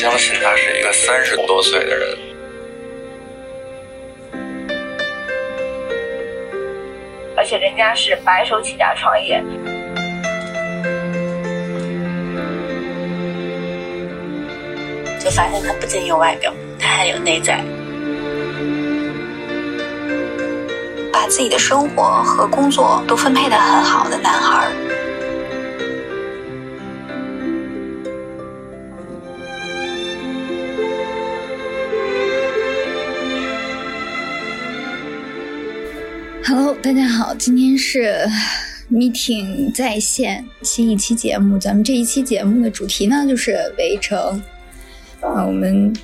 相信他是一个三十多岁的人。而且人家是白手起家创业，就发现他不仅有外表，他还有内在。把自己的生活和工作都分配的很好的男孩大家好，今天是 Meeting 在线新一期节目。咱们这一期节目的主题呢，就是《围城》啊，我们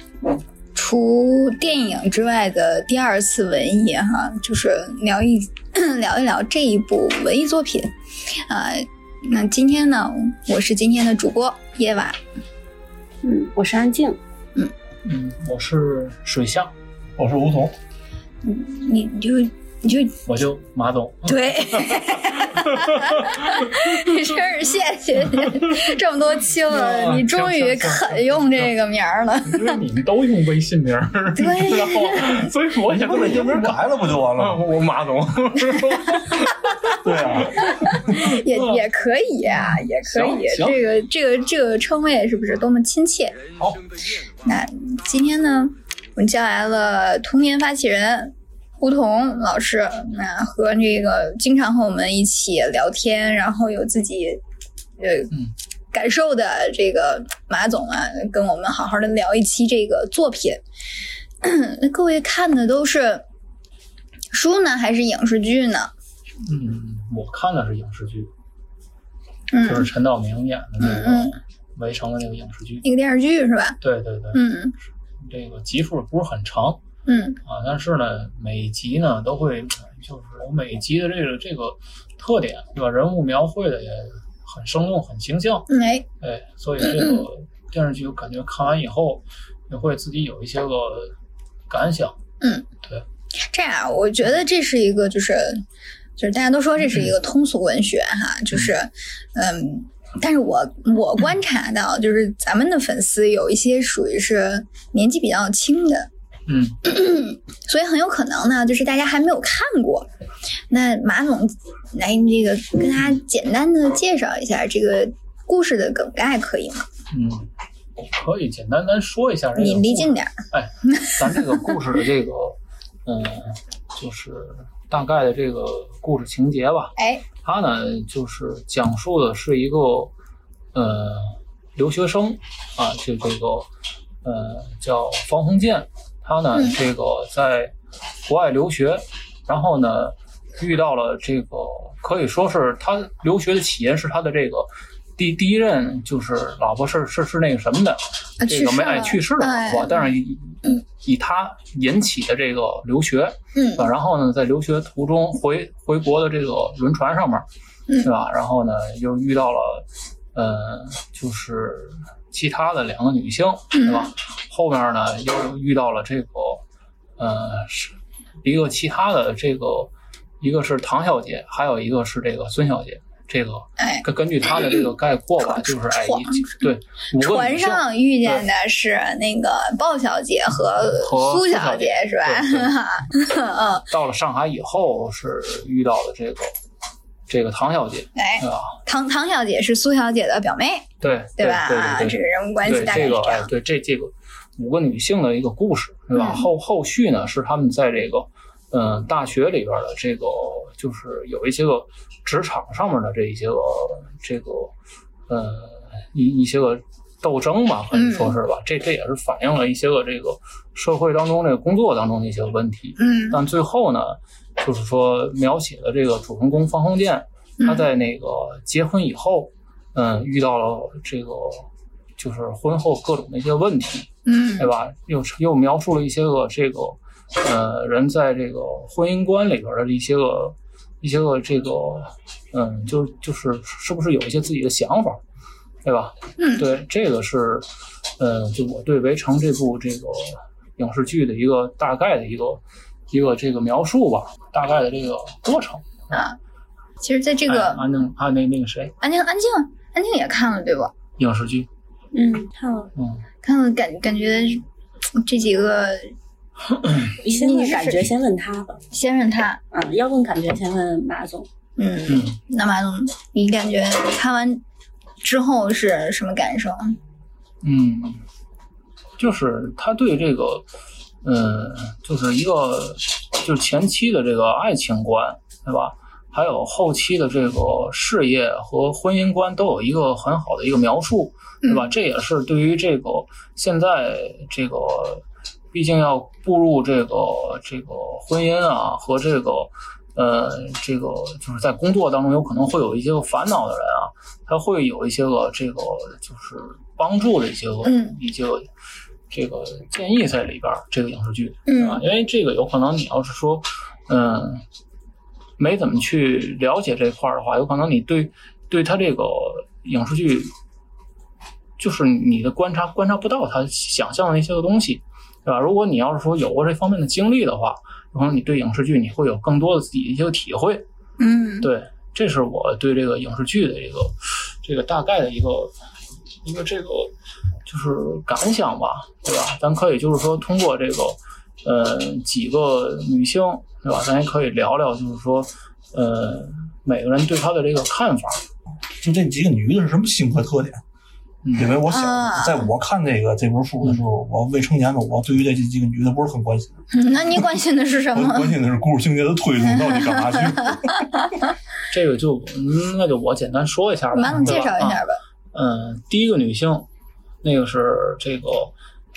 除电影之外的第二次文艺哈，就是聊一 聊一聊这一部文艺作品啊。那今天呢，我是今天的主播夜晚，嗯，我是安静。嗯嗯，我是水象，我是梧桐，你你就你就我就马总。对，你真是谢谢你，这么多期了，你终于肯用这个名儿了。因为你们都用微信名儿，对 所以我想把英名改了不就完了？我马总，对啊，也也可以啊，也可以。这个这个这个称谓是不是多么亲切？好，那今天呢，我们叫来了童年发起人胡同老师，那和这个经常和我们一起聊天，然后有自己呃、嗯感受的这个马总啊，跟我们好好的聊一期这个作品。那各位看的都是书呢，还是影视剧呢？嗯，我看的是影视剧，嗯，就是陈道明演的那个围城》的那个影视剧。那个电视剧是吧？对对对，嗯这个集数不是很长嗯啊，但是呢，每集呢都会就是有每一集的这个这个特点，对吧？人物描绘的也很生动，很形象。嗯，哎，哎，所以这个 电视剧我感觉看完以后，也会自己有一些个感想。嗯，对这样，我觉得这是一个，就是就是大家都说这是一个通俗文学哈，就是嗯，但是我我观察到，就是咱们的粉丝有一些属于是年纪比较轻的，嗯，所以很有可能呢，就是大家还没有看过。那马总来这个跟大家简单的介绍一下这个故事的梗概，可以吗？嗯，可以简单单说一下这个。你离近。点儿。哎，咱这个故事的这个，嗯，就是大概的这个故事情节吧。哎，它呢，就是讲述的是一个呃留学生啊，就这个呃叫方鸿渐，他呢嗯这个在国外留学，然后呢遇到了这个可以说是他留学的起因是他的这个。第第一任就是老婆是是是那个什么的，啊这个没哎去去世了，哎是吧？但是以以他引起的这个留学，嗯啊，然后呢，在留学途中回回国的这个轮船上面，嗯对吧？然后呢，又遇到了，呃，就是其他的两个女性，对吧？后面呢，又遇到了这个，呃，是一个其他的这个，一个是唐小姐，还有一个是这个孙小姐。这个哎，根根据他的这个概括吧，床就是哎，床一对船上遇见的是那个鲍小姐和和苏小苏小姐是吧？嗯，到了上海以后是遇到了这个这个唐小姐，哎？唐唐小姐是苏小姐的表妹，对对吧？对啊，对对这个人物关系大概这个哎是这样，。对这这个五个女性的一个故事，对吧？嗯后后续呢是他们在这个嗯、呃大学里边的这个就是有一些个职场上面的这一些个这个呃一一些个斗争吧，可以说是吧？这这也是反映了一些个这个社会当中这个工作当中的一些问题。嗯但最后呢，就是说描写的这个主人公方鸿渐，他嗯在那个结婚以后，嗯，遇到了这个就是婚后各种的一些问题，嗯对吧？又又描述了一些个这个呃人在这个婚姻观里边的一些个一些个这个嗯，就就是是不是有一些自己的想法，对吧？嗯对，这个是呃，就我对《围城》这部这个影视剧的一个大概的一个一个这个描述吧，大概的这个过程。啊，其实在这个哎安静，还有那那个谁，安静安静安静也看了对吧？影视剧，嗯，看了。嗯，看了感感觉这几个，先问感觉，先问他吧。先问他，嗯，要问感觉，先问马总。嗯，嗯那马总，你感觉看完之后是什么感受？嗯，就是他对这个，嗯，就是一个就是前期的这个爱情观，对吧？还有后期的这个事业和婚姻观都有一个很好的一个描述，对吧？这也是对于这个现在这个，毕竟要步入这个这个婚姻啊和这个呃这个就是在工作当中有可能会有一些个烦恼的人啊，他会有一些个这个就是帮助的一些个、嗯一些个这个建议在里边儿，这个影视剧？嗯因为这个有可能你要是说，嗯，没怎么去了解这块儿的话，有可能你对对他这个影视剧，就是你的观察观察不到他想象的那些个东西，对吧？如果你要是说有过这方面的经历的话，有可能你对影视剧你会有更多的自己的一些个体会。嗯，对，这是我对这个影视剧的一个这个大概的一个一个这个就是感想吧，对吧？咱可以就是说通过这个呃几个女性，对吧？咱也可以聊聊，就是说呃每个人对她的这个看法。就这几个女的是什么性格特点？因为我想啊，在我看这个这本书的时候，我未成年的我对于这几个女的不是很关心，嗯那你关心的是什我么？关心的是故事情节的推动到底干嘛去。这个就嗯那就我简单说一下吧，马总介对吧啊绍一下吧。嗯，第一个女性，那个是这个，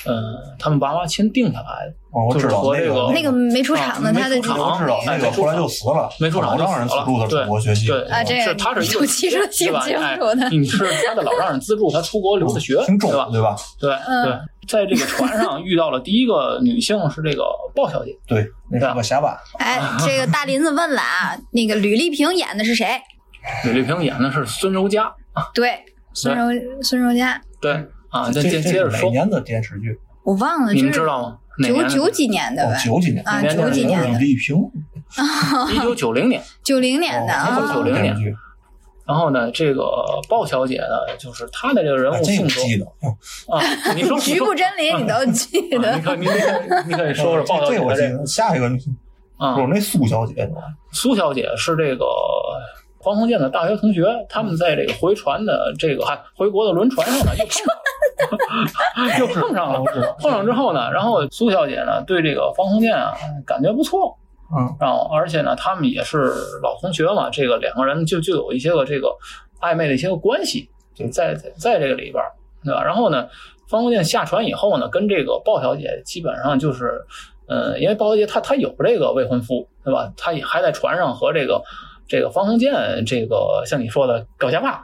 呃，他们爸妈签定下来的，哦，我知道就是和这个那个没出场的，啊他的没出场我知道那个后来就死了，没出场让人死了资助他对出国学习。对啊，这是他是一个有骑车挺？清哎楚的。你是他的老丈人资助他出国留的学，挺重对吧？对吧？对嗯对，在这个船上遇到了第一个女性是这个鲍小姐，对，那是个瞎巴。哎，这个大林子问了啊，那个吕丽萍演的是谁？吕丽萍演的是孙柔嘉，对，孙柔孙柔嘉，对啊，这再接这接着说，是哪年的电视剧？我忘了，你们知道吗？九九几年的哦吧，，九几年啊九几年的李萍 一九九零年。九零年的哦啊。九零年然后呢，这个鲍小姐呢，就是她的这个人物性格啊 你说你局部真理你都记啊得你，看你可以你可以说说鲍小这姐这个个我记得。下一个啊不是，那苏小姐，苏小姐是这个方鸿渐的大学同学，他们在这个回船的这个还回国的轮船上呢，又碰上了，又碰上了。碰上之后呢，然后苏小姐呢对这个方鸿渐啊感觉不错，嗯，然后而且呢他们也是老同学嘛，这个两个人就就有一些个这个暧昧的一些个关系，就在在在这个里边儿，对吧？然后呢，方鸿渐下船以后呢，跟这个鲍小姐基本上就是，呃，因为鲍小姐她她有这个未婚夫，对吧？她也还在船上和这个这个方鸿渐这个像你说的搞瞎巴，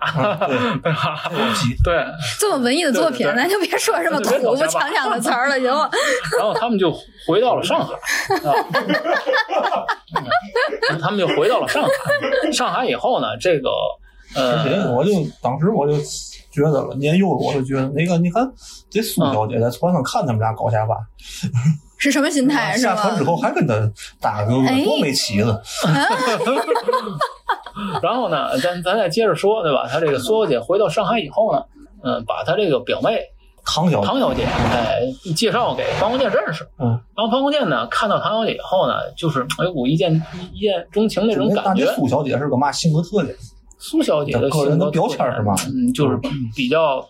对。这么文艺的作品，咱就别说什么土不强强的词儿了，行吗？然后他们就回到了上海，他们就回到了上海。上海以后呢，这个呃，我就当时我就觉得了，年幼我就觉得那个，你看这苏小姐在船上看他们俩搞瞎巴，是什么心态是吗？下船之后还跟他大哥哥，哎多没起子。然后呢，咱咱再接着说，对吧？他这个苏小姐回到上海以后呢，嗯，把她这个表妹唐小姐唐小姐，哎，介绍给方鸿渐认识。嗯，然后方鸿渐呢，看到唐小姐以后呢，就是哎，我一见一见钟情那种感觉这。苏小姐是个嘛性格特点？苏小姐的性格个人的标签是吧嗯，就是比较，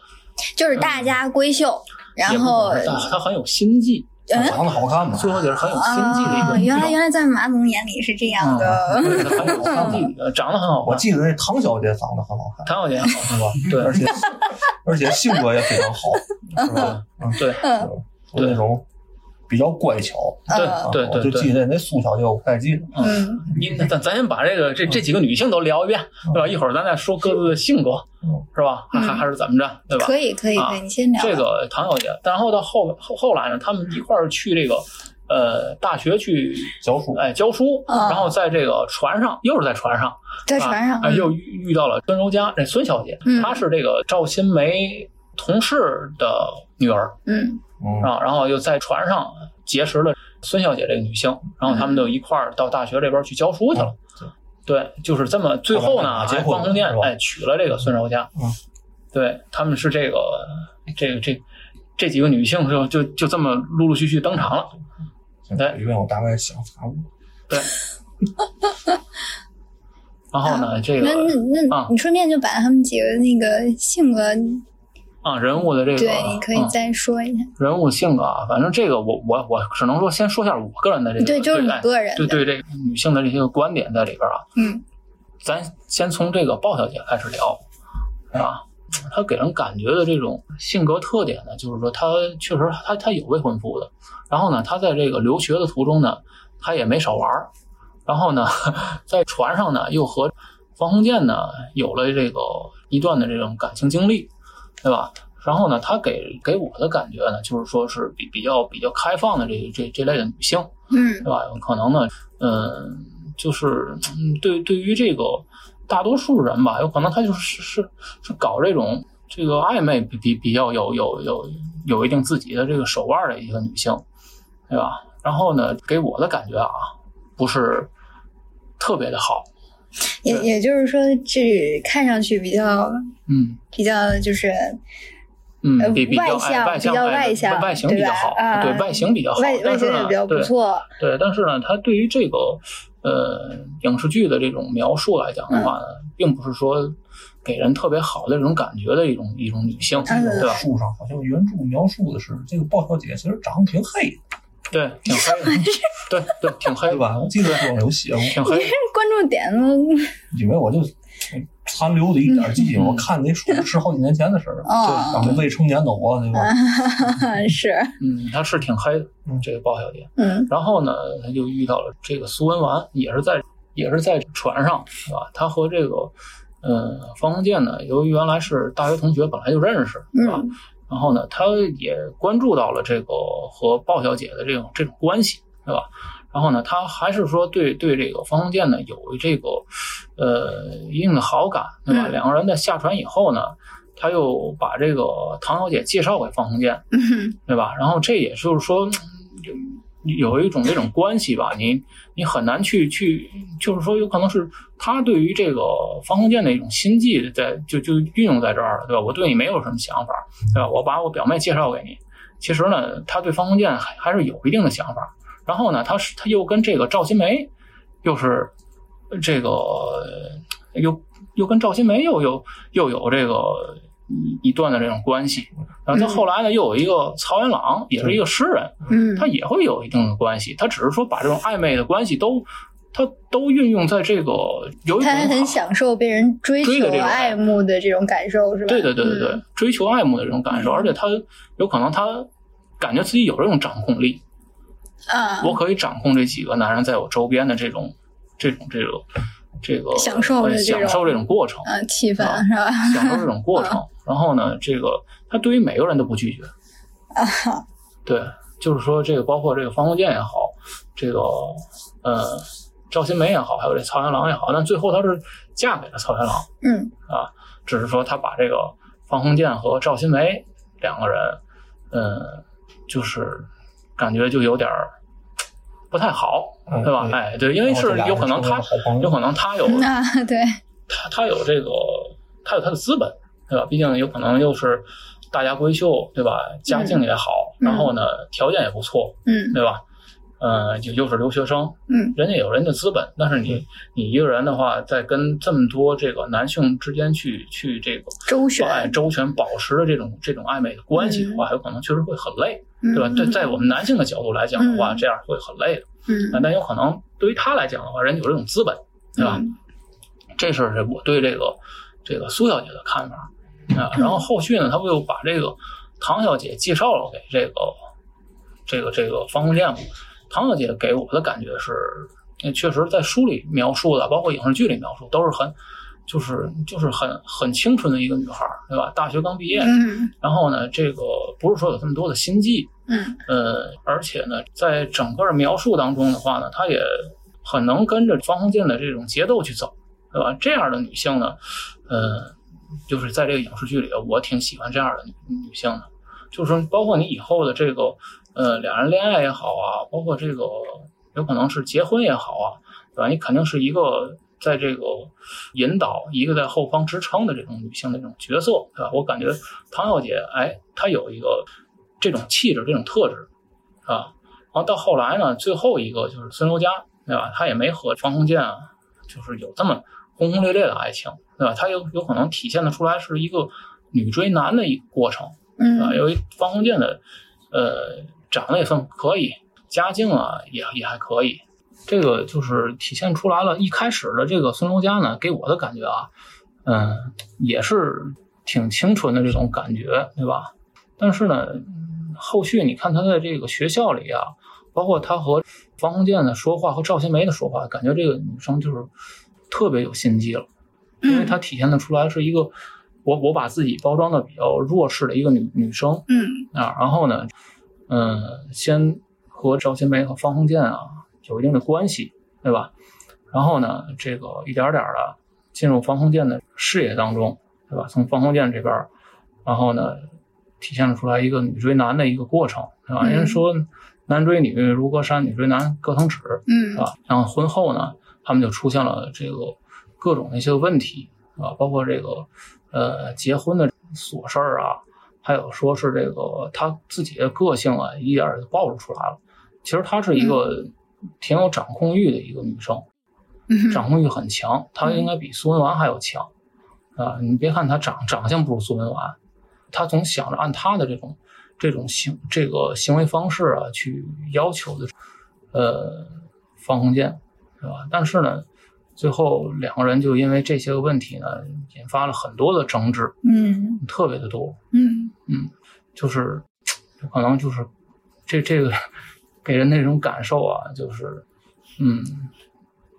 就是大家闺秀，然后她很有心计。嗯长得好看嘛？最后也是很有心计的一个原来原来在马总眼里是这样的。对她很有 心计，长得很好看。我记得那唐小姐长得很好看，唐小姐好，是吧？对而且而且性格也非常好，是吧？嗯，对嗯有那种比较乖巧。对嗯对对我就记对。得那苏小姐，我不太记得。嗯，你咱咱先把这个这这几个女性都聊一遍，对吧？一会儿咱再说各自的性格嗯，是吧？还还还是怎么着，对吧？可以可以啊可以，你先聊。这个唐小姐，然后到后后后来呢，他们一块儿去这个呃大学去教书哎教书，嗯然后在这个船上又是在船上，在船上又遇遇到了孙柔嘉这孙小姐，嗯她是这个赵新梅同事的女儿嗯嗯，啊，然后又在船上结识了孙小姐这个女性，然后他们就一块儿到大学这边去教书去了。对，就是这么。最后呢，结婚哎方鸿渐是吧哎娶了这个孙柔嘉。嗯，对，他们是这个这个这这几个女性就就就这么陆陆续续登场了。对因为我大概想法过，对，然后呢，这个那那那啊你顺便就把他们几个那个性格，啊人物的这个，对，你可以嗯再说一下。人物性格啊，反正这个我我我只能说先说一下我个人的这个对，就是你哎个人的，对对这个女性的这些个观点在里边啊，嗯咱先从这个鲍小姐开始聊，是吧？她给人感觉的这种性格特点呢，就是说她确实她她有未婚夫的，然后呢，她在这个留学的途中呢，她也没少玩儿，然后呢，在船上呢又和方鸿渐呢有了这个一段的这种感情经历，对吧？然后呢，她给给我的感觉呢，就是说是比比较比较开放的这这这类的女性，嗯对吧？可能呢，嗯，就是嗯对对于这个大多数人吧，有可能他就是是是搞这种这个暧昧比比比较有有有有一定自己的这个手腕的一个女性，对吧？然后呢，给我的感觉啊，不是特别的好，也也就是说，这看上去比较嗯。比较就是嗯呃，比比较外向比较哎外向外形比较好，对吧？啊对外形比较好，外外但是呢形也比较不对错，对，但是呢，他对于这个呃影视剧的这种描述来讲的话呢，并不是说给人特别好的这种感觉的一种一种女性，嗯对吧？书上好像原著描述的是这个鲍小姐其实长得挺黑的，对，挺黑的，对对，挺黑的，对吧？我记得书上有写过，挺黑的。关注点呢，因为我就残留的一点记忆，嗯我看那书是好几年前的事儿了。哦当时未成年的我，对吧？是，嗯，他是挺黑的，这个鲍小姐。嗯然后呢，他就遇到了这个苏文纨，也是在也是在船上，是吧？他和这个呃方鸿渐呢，由于原来是大学同学，本来就认识，是吧？嗯然后呢，他也关注到了这个和鲍小姐的这种这种关系，对吧？然后呢，他还是说对对这个方鸿渐呢有这个呃一定的好感，对吧？嗯两个人在下船以后呢，他又把这个唐小姐介绍给方鸿渐，嗯对吧？然后这也就是说，嗯有一种这种关系吧，你你很难去去，就是说有可能是他对于这个方鸿渐的一种心计在就就运用在这儿了，对吧？我对你没有什么想法，对吧？我把我表妹介绍给你，其实呢，他对方鸿渐还还是有一定的想法。然后呢，他是他又跟这个赵新梅，又是这个又又跟赵新梅又有又有这个一一段的这种关系。然后他后来呢，又有一个曹元朗，也是一个诗人，嗯他也会有一定的关系。他只是说把这种暧昧的关系都，他都运用在这个有一种他很享受被人追求爱慕的这种感受，是吧？对对对对对，嗯追求爱慕的这种感受，而且他有可能他感觉自己有这种掌控力，啊，我可以掌控这几个男人在我周边的这种这种这种这个享受这种享受这种过程，啊气氛啊是吧？享受这种过程。然后呢，这个他对于每个人都不拒绝，啊，对，就是说这个包括这个方鸿渐也好，这个呃赵新梅也好，还有这曹元郎也好，但最后她是嫁给了曹元郎嗯啊，只是说他把这个方鸿渐和赵新梅两个人，呃，就是感觉就有点儿不太好，嗯对吧？对哎，对，因为是有可能他有可能他有啊对，他他有这个他有他的资本，对吧？毕竟有可能又是大家闺秀，对吧？家境也好，嗯然后呢条件也不错，嗯对吧？呃，就又是留学生，嗯人家有人家资本，但是你你一个人的话，在跟这么多这个男性之间去去这个周旋哎周全保持的这种这种暧昧的关系的话，有可能确实会很累，对吧？对，在我们男性的角度来讲的话，嗯这样会很累的。嗯但有可能对于他来讲的话，人家有这种资本，对吧？嗯这是我对这个这个苏小姐的看法啊。然后后续呢，他不又把这个唐小姐介绍了给这个这个这个方鸿渐嘛？唐小姐给我的感觉是，呃确实在书里描述的，包括影视剧里描述，都是很就是就是很很清纯的一个女孩，对吧？大学刚毕业，嗯然后呢，这个不是说有这么多的心计，嗯呃，而且呢，在整个描述当中的话呢，她也很能跟着方鸿渐的这种节奏去走，对吧？这样的女性呢，呃，就是在这个影视剧里，我挺喜欢这样的女女性的，就是说，包括你以后的这个呃两人恋爱也好啊，包括这个有可能是结婚也好啊，对吧？你肯定是一个在这个引导，一个在后方支撑的这种女性的这种角色，对吧？我感觉唐小姐，哎，她有一个这种气质、这种特质啊。然后到后来呢，最后一个就是孙柔嘉，对吧？她也没和方鸿渐啊，就是有这么轰轰烈烈的爱情，对吧？她有有可能体现的出来是一个女追男的一个过程。嗯啊，嗯由于方鸿渐的，呃，长得也算可以，家境啊也也还可以，这个就是体现出来了。一开始的这个孙柔嘉呢，给我的感觉啊，嗯、也是挺清纯的这种感觉，对吧？但是呢，嗯后续你看他在这个学校里啊，包括他和方鸿渐的说话和赵新梅的说话，感觉这个女生就是特别有心机了，因为她体现的出来是一个我我把自己包装的比较弱势的一个女女生嗯啊，然后呢，嗯、先和赵新梅和方鸿渐啊有一定的关系，对吧？然后呢，这个一点点的进入方鸿渐的视野当中，对吧？从方鸿渐这边，然后呢，体现了出来一个女追男的一个过程，对吧？嗯人家说男追女如隔山，女追男隔层纸，嗯是吧？然后婚后呢，他们就出现了这个各种的一些问题啊，包括这个呃结婚的琐事儿啊，还有说是这个她自己的个性啊，一点儿就暴露出来了。其实她是一个挺有掌控欲的一个女生，嗯掌控欲很强，她应该比苏文纨还要强啊！你别看她长长相不如苏文纨，她总想着按她的这种这种行这个行为方式啊去要求的，呃，方鸿渐，是吧？但是呢，最后两个人就因为这些个问题呢，引发了很多的争执，嗯特别的多，嗯。嗯就是可能就是这这个给人那种感受啊，就是嗯，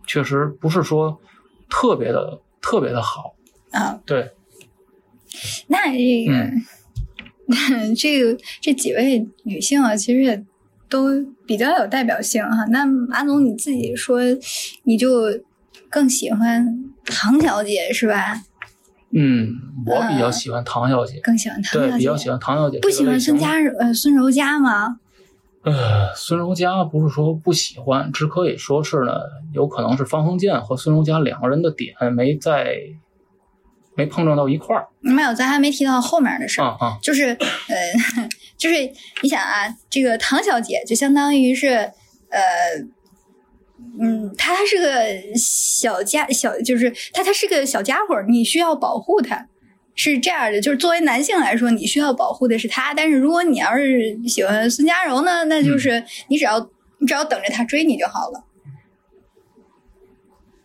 确实不是说特别的特别的好，啊，对，那这个、嗯这个这几位女性啊，其实也都比较有代表性哈。那马总你自己说，你就更喜欢唐小姐是吧？嗯，我比较喜欢唐小姐，更喜欢唐小姐对，比较喜欢唐小姐，不喜欢孙。家呃孙柔嘉吗？呃，孙柔嘉不是说不喜欢，只可以说是呢，有可能是方鸿渐和孙柔嘉两个人的点没在，没碰撞到一块儿。没有，咱还没提到后面的事儿。啊啊，就是呃，就是你想啊，这个唐小姐就相当于是呃，嗯，他是个小家小，就是他，他是个小家伙，你需要保护他，是这样的。就是作为男性来说，你需要保护的是他，但是如果你要是喜欢孙佳柔呢，那就是你只要你只要等着他追你就好了。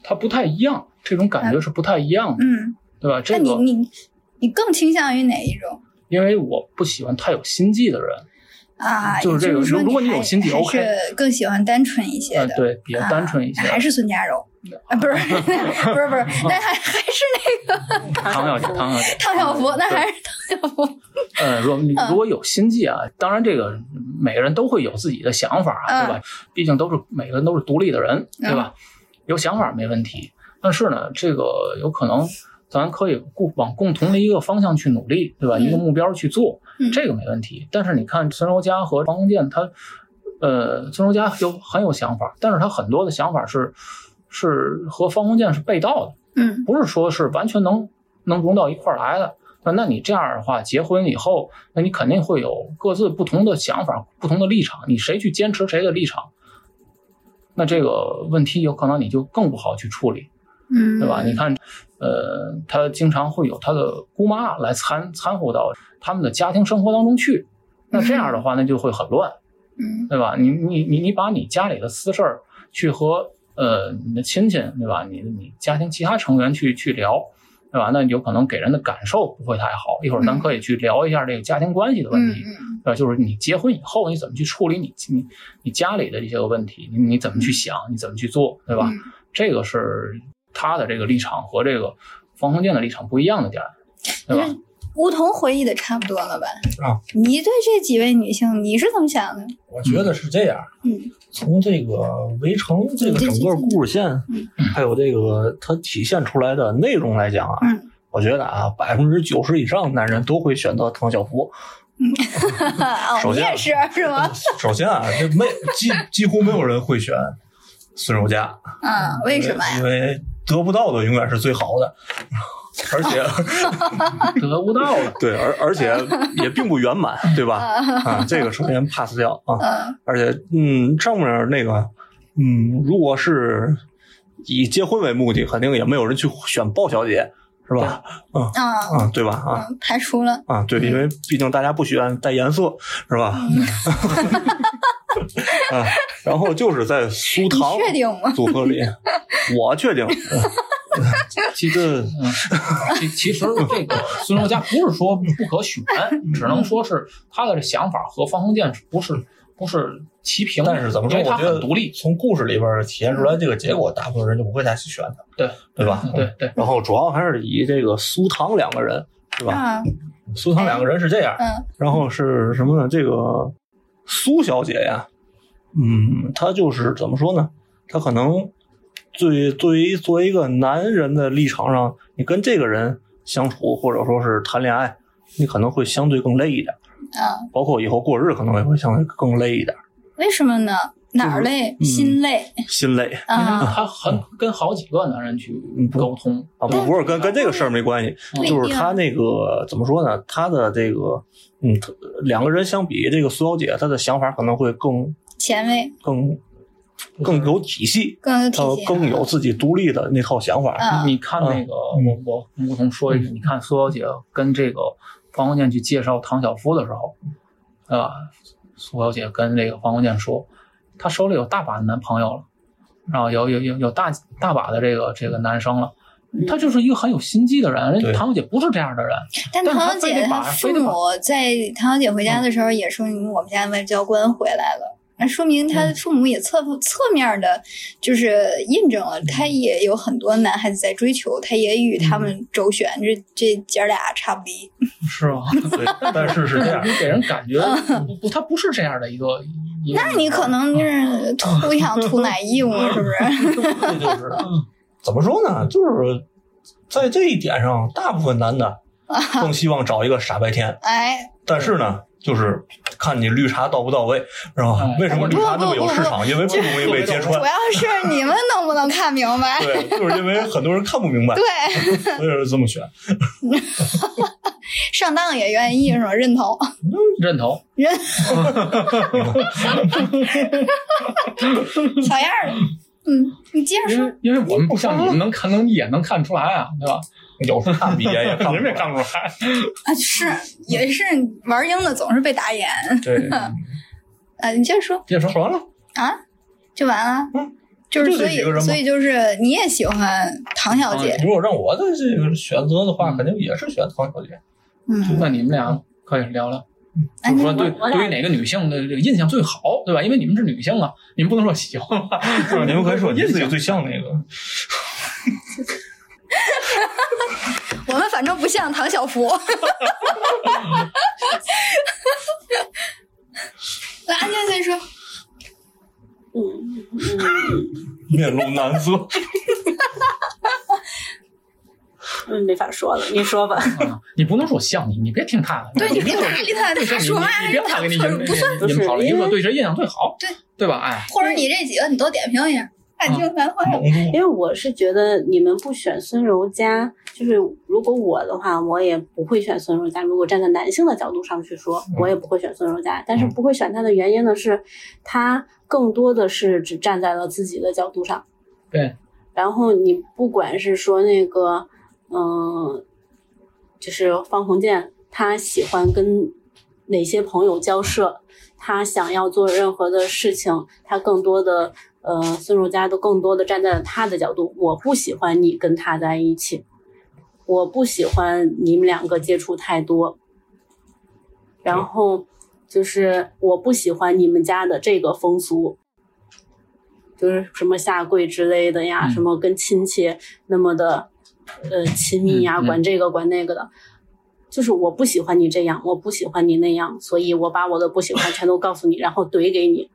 他不太一样，这种感觉是不太一样的，嗯，对吧？那这个你你你更倾向于哪一种因为我不喜欢太有心计的人，啊？就是这个如如果你有心计还 OK 是更喜欢单纯一些呃，的。对，比较单纯一些。啊还是孙佳柔啊？不是，不是，不是，那还还是那个 唐小姐，唐小姐，汤小福，那还是唐小福。呃，如果如果有心计啊，当然这个每个人都会有自己的想法啊，嗯对吧？毕竟都是每个人都是独立的人，对吧？有想法没问题，但是呢，这个有可能咱可以共往共同的一个方向去努力，对吧？嗯一个目标去做，嗯这个没问题。但是你看孙柔嘉和方鸿渐，他呃，孙柔嘉有很有想法，但是他很多的想法是是和方鸿渐是背道的。嗯不是说是完全能能融到一块儿来的。那那你这样的话，结婚以后，那你肯定会有各自不同的想法、不同的立场，你谁去坚持谁的立场，那这个问题有可能你就更不好去处理，嗯，对吧？你看，呃，他经常会有他的姑妈来参参和到他们的家庭生活当中去，那这样的话，那就会很乱。嗯对吧？你你你你把你家里的私事儿去和呃你的亲戚，对吧？你你家庭其他成员去去聊，对吧？那有可能给人的感受不会太好。一会儿咱可以去聊一下这个家庭关系的问题，嗯嗯呃，就是你结婚以后你怎么去处理你你你家里的一些个问题，你你怎么去想，你怎么去做，对吧？嗯这个是他的这个立场和这个方鸿渐的立场不一样的点儿，对吧？梧桐回忆的差不多了吧？啊，你对这几位女性你是怎么想的？我觉得是这样。嗯从这个围城这个整个故事线嗯，还有这个它体现出来的内容来讲啊，嗯我觉得啊，百分之九十以上男人都会选择唐小福。哦，首先你也是是吗？首先啊，这没几几乎没有人会选孙柔嘉，嗯，为什么呀因？为得不到的永远是最好的。而且得不到了。对，而而且也并不圆满，对吧？啊，这个首先 pass 掉啊。嗯而且，嗯，上面那个，嗯，如果是以结婚为目的，肯定也没有人去选鲍小姐，是吧？嗯啊啊，对吧？啊嗯，排除了。啊，对，因为毕竟大家不喜欢带颜色，是吧？啊，然后就是在苏你糖确定吗？组合里，我确定。其实，嗯，其其实这个孙柔嘉不是说不可选，只能说是他的想法和方鸿渐不是不是齐平，但是怎么说，我觉得独立。从故事里边体现出来这个结果，大部分人就不会再去选他，对对吧？对对，然后主要还是以这个苏唐两个人，是吧？啊，苏唐两个人是这样，嗯然后是什么呢？这个苏小姐呀，嗯，她就是怎么说呢？她可能最作为作为一个男人的立场上，你跟这个人相处或者说是谈恋爱，你可能会相对更累一点，啊，包括以后过日可能也会相对更累一点，为什么呢？哪儿累？嗯心累。心累。啊？他很跟好几个男人去沟通，啊，不不是跟跟这个事儿没关系，就是他那个怎么说呢？他的这个嗯，他两个人相比，这个苏小姐她的想法可能会更前卫。更更有体系，更有体系，更有自己独立的那套想法。啊。你看那个，我我梧桐说一句，你看苏小姐跟这个方鸿渐去介绍唐晓夫的时候，啊，苏小姐跟这个方鸿渐说，她手里有大把的男朋友了，然后有有有有大大把的这个这个男生了。她就是一个很有心机的人，人唐小姐不是这样的人，但唐小姐她父母在唐小姐回家的时候也说明我们家外交官回来了，那说明她嗯父母也侧侧面的，就是印证了他也有很多男孩子在追求，他也与他们周旋，这这姐儿俩差不离。是啊？对，但是是这样你，给人感觉不不，她不是这样的一个。那你可能就是图 想图奶义务，是不是？这就是怎么说呢？就是在这一点上，大部分男的更希望找一个傻白甜，哎，但是呢，就是看你绿茶到不到位，是吧哎？为什么绿茶这么有市场？因为不容易被揭穿主。要是你们能不能看明白？对，就是因为很多人看不明白，对，所以是这么选。上当也愿意是吧？认同，认同，认 小样儿的。嗯，你接着说因为。因为我们不像你们能看能一眼能看出来啊，对吧？有时候看鼻炎也看不出来。你们也看不出来。啊，是也是玩鹰的总是被打眼对，啊。你接着说接着说，说完了，啊，就完了。嗯就是所以所以就是你也喜欢唐小姐，如果让我的这个选择的话，肯定也是选唐小姐。嗯，那你们俩可以聊聊，哎就是说对对于哪个女性的这个印象最好，对吧？因为你们是女性啊，你们不能说喜欢吧？是你们可以说你印象自己最像那个。我们反正不像唐小福。来，安静先说。嗯嗯面露难色。嗯，没法说了，你说吧。啊，你不能说像你，你别听他的，对你别搭理他，你他说嘛你你别他给你引不算，引跑了，你就说对谁印象最好，对对吧？哎，或者你这几个你都点评一下，爱听咱话。蒙住因为我是觉得你们不选孙柔嘉，就是如果我的话，我也不会选孙柔嘉。如果站在男性的角度上去说，我也不会选孙柔嘉。但是不会选他的原因呢，是他更多的是只站在了自己的角度上。对。然后你不管是说那个，嗯、就是方鸿渐，他喜欢跟哪些朋友交涉，他想要做任何的事情，他更多的呃，孙如家都更多的站在了他的角度。我不喜欢你跟他在一起，我不喜欢你们两个接触太多，然后就是我不喜欢你们家的这个风俗。就是什么下跪之类的呀，嗯什么跟亲戚那么的呃亲密呀，管这个管那个的，就是我不喜欢你这样，我不喜欢你那样，所以我把我的不喜欢全都告诉你，然后怼给你，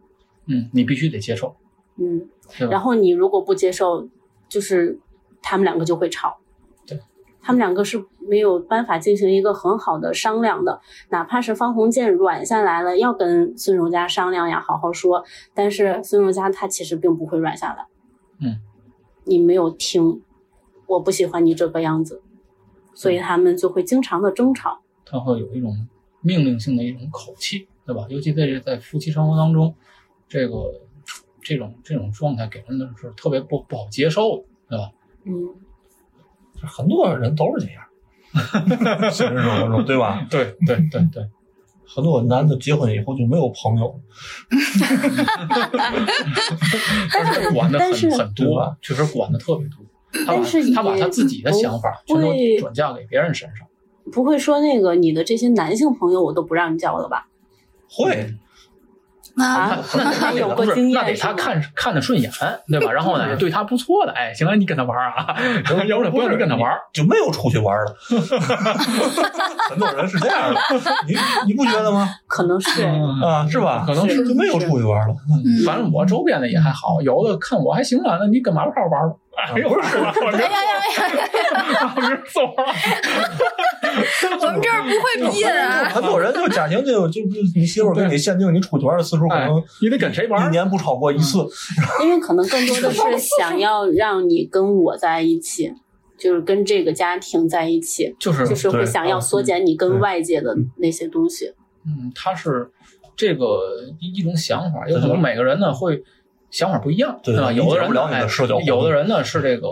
嗯，你必须得接受，嗯，然后你如果不接受，就是他们两个就会吵，对，他们两个是没有办法进行一个很好的商量的，哪怕是方鸿渐软下来了，要跟孙柔嘉商量呀，好好说，但是孙柔嘉他其实并不会软下来，嗯，你没有听，我不喜欢你这个样子，所以他们就会经常的争吵。他会有一种命令性的一种口气，对吧？尤其在这在夫妻生活当中，这个这种这种状态给人的是特别不不好接受的，对吧？嗯，很多人都是这样，现实生活中，对吧？对对对对，很多男的结婚以后就没有朋友，但是管的但是很很多，确实管的特别多。他把他把他自己的想法全都转嫁给别人身上。不会说那个你的这些男性朋友我都不让你交了吧？会啊，啊，那有那不是过经那得？他看看得顺眼，对吧？然后呢，对他不错的，哎，行了，你跟他玩啊，要不然不要你跟他玩。就没有出去玩了。很多人是这样的，你你不觉得吗？可能是嗯啊，是吧？可能是就没有出去玩了。嗯反正我周边的也还好，有的看我还行啊，那你跟马路上玩吧。哎呦，是吧？我哎呀呀呀！我这走了。我们这儿不会逼的啊。很多人就家庭就就就你媳妇儿给你限定，你出去玩的次数可哎能，你得跟谁玩一？年不超过一次。因为可能更多的是 想要让你跟我在一起，就是跟这个家庭在一起，就是就是会想要缩减你跟外界的那些东西。嗯，他是这个一一种想法，有可能每个人呢会想法不一样，对吧有的人有的人呢是这个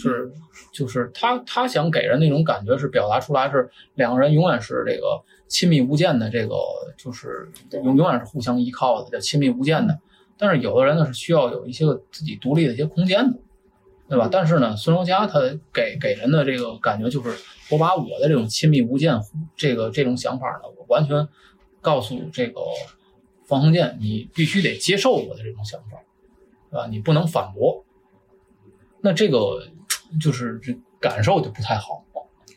是就是他他想给人那种感觉是表达出来是两个人永远是这个亲密无间的，这个就是永永远是互相依靠的，叫亲密无间的。但是有的人呢是需要有一些个自己独立的一些空间的，对吧？但是呢，孙柔嘉他给给人的这个感觉就是，我把我的这种亲密无间这个这种想法呢，我完全告诉这个方鸿渐，你必须得接受我的这种想法，对吧？你不能反驳。那这个就是这感受就不太好，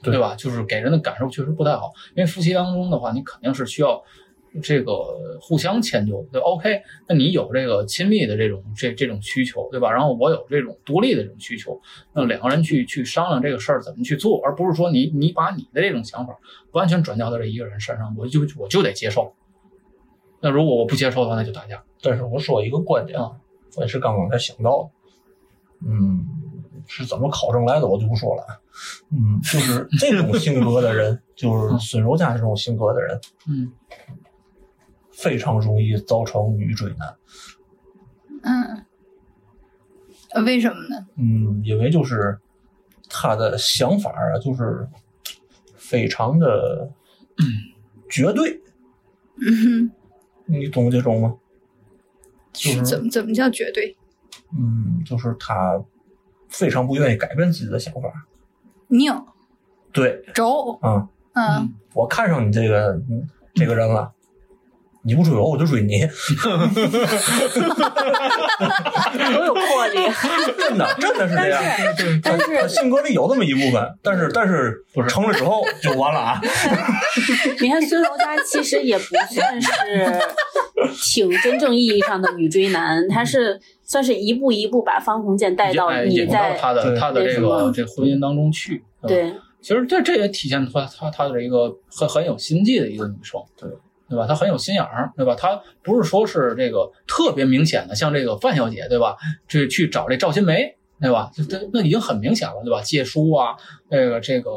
对对吧？就是给人的感受确实不太好，因为夫妻当中的话，你肯定是需要这个互相迁就，对，OK？那你有这个亲密的这种这这种需求，对吧？然后我有这种独立的这种需求，那两个人去去商量这个事儿怎么去做，而不是说你你把你的这种想法完全转交到这一个人身上，我就我就得接受。那如果我不接受的话，那就打架。但是我说一个观点，啊，我也是刚刚才想到的，嗯，是怎么考证来的我就不说了，嗯，就是这种性格的人，就是孙柔嘉这种性格的人，嗯非常容易造成女追男，嗯，呃为什么呢？嗯，因为就是他的想法啊，就是非常的绝对，嗯你懂这种吗？就哼，怎么怎么叫绝对？嗯，就是他非常不愿意改变自己的想法，拧对，轴，嗯、嗯，我看上你这个嗯这个人了，你不追我，我就追你，都有魄力。真的真的是这样。但他是。性格里有这么一部分，但是但是不是。成了之后就完了啊！你看孙柔嘉其实也不算是挺真正意义上的女追男，她是算是一步一步把方鸿渐带到哎你在他的对。他的这个这婚姻当中去。对。其实这这也体现出来她她的一个很很有心计的一个女生，对对吧？他很有心眼儿，对吧？他不是说是这个特别明显的，像这个范小姐，对吧？去去找这赵新梅，对吧？这这那已经很明显了，对吧？借书啊，这个这个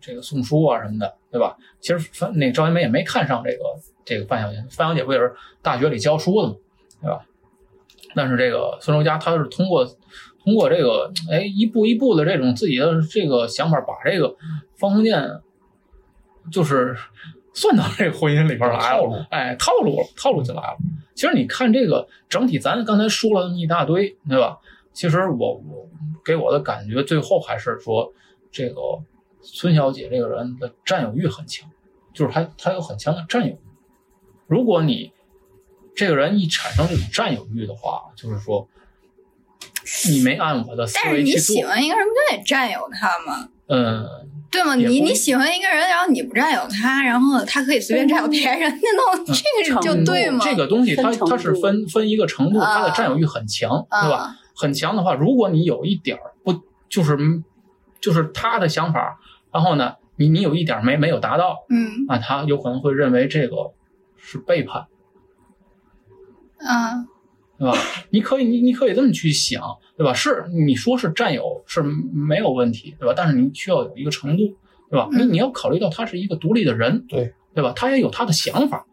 这个送书啊什么的，对吧？其实范那赵新梅也没看上这个这个范小姐，范小姐不也是大学里教书的嘛，对吧？但是这个孙柔嘉她是通过通过这个哎一步一步的这种自己的这个想法，把这个方鸿渐就是算到这个婚姻里边来了，哎，套路了，套路就来了。其实你看这个整体，咱刚才说了那么一大堆，对吧？其实我我给我的感觉，最后还是说这个孙小姐这个人的占有欲很强，就是她她有很强的占有欲。如果你这个人一产生这种占有欲的话，就是说你没按我的思但是你维去做，喜欢一个人，不就得占有他吗？嗯，对吗？你你喜欢一个人，然后你不占有他，然后他可以随便占有别人，那那这个就对吗？这个东西它它是分分一个程度，啊它的占有欲很强，对吧？啊，很强的话，如果你有一点儿不就是就是他的想法，然后呢，你你有一点儿没没有达到，嗯那他有可能会认为这个是背叛，啊，对吧？你可以你你可以这么去想，对吧？是你说是占有是没有问题，对吧？但是你需要有一个程度，对吧？你嗯你要考虑到他是一个独立的人，对对吧？他也有他的想法，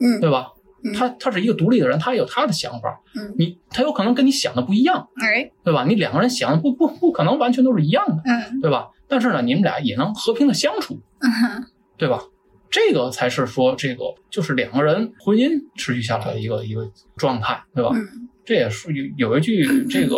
嗯对吧嗯？他他是一个独立的人，他也有他的想法，嗯你他有可能跟你想的不一样，哎，对吧？你两个人想的不不不可能完全都是一样的，嗯对吧？但是呢，你们俩也能和平的相处，嗯对吧？这个才是说这个就是两个人婚姻持续下来的一个一个状态，对吧？嗯这也是有有一句 这个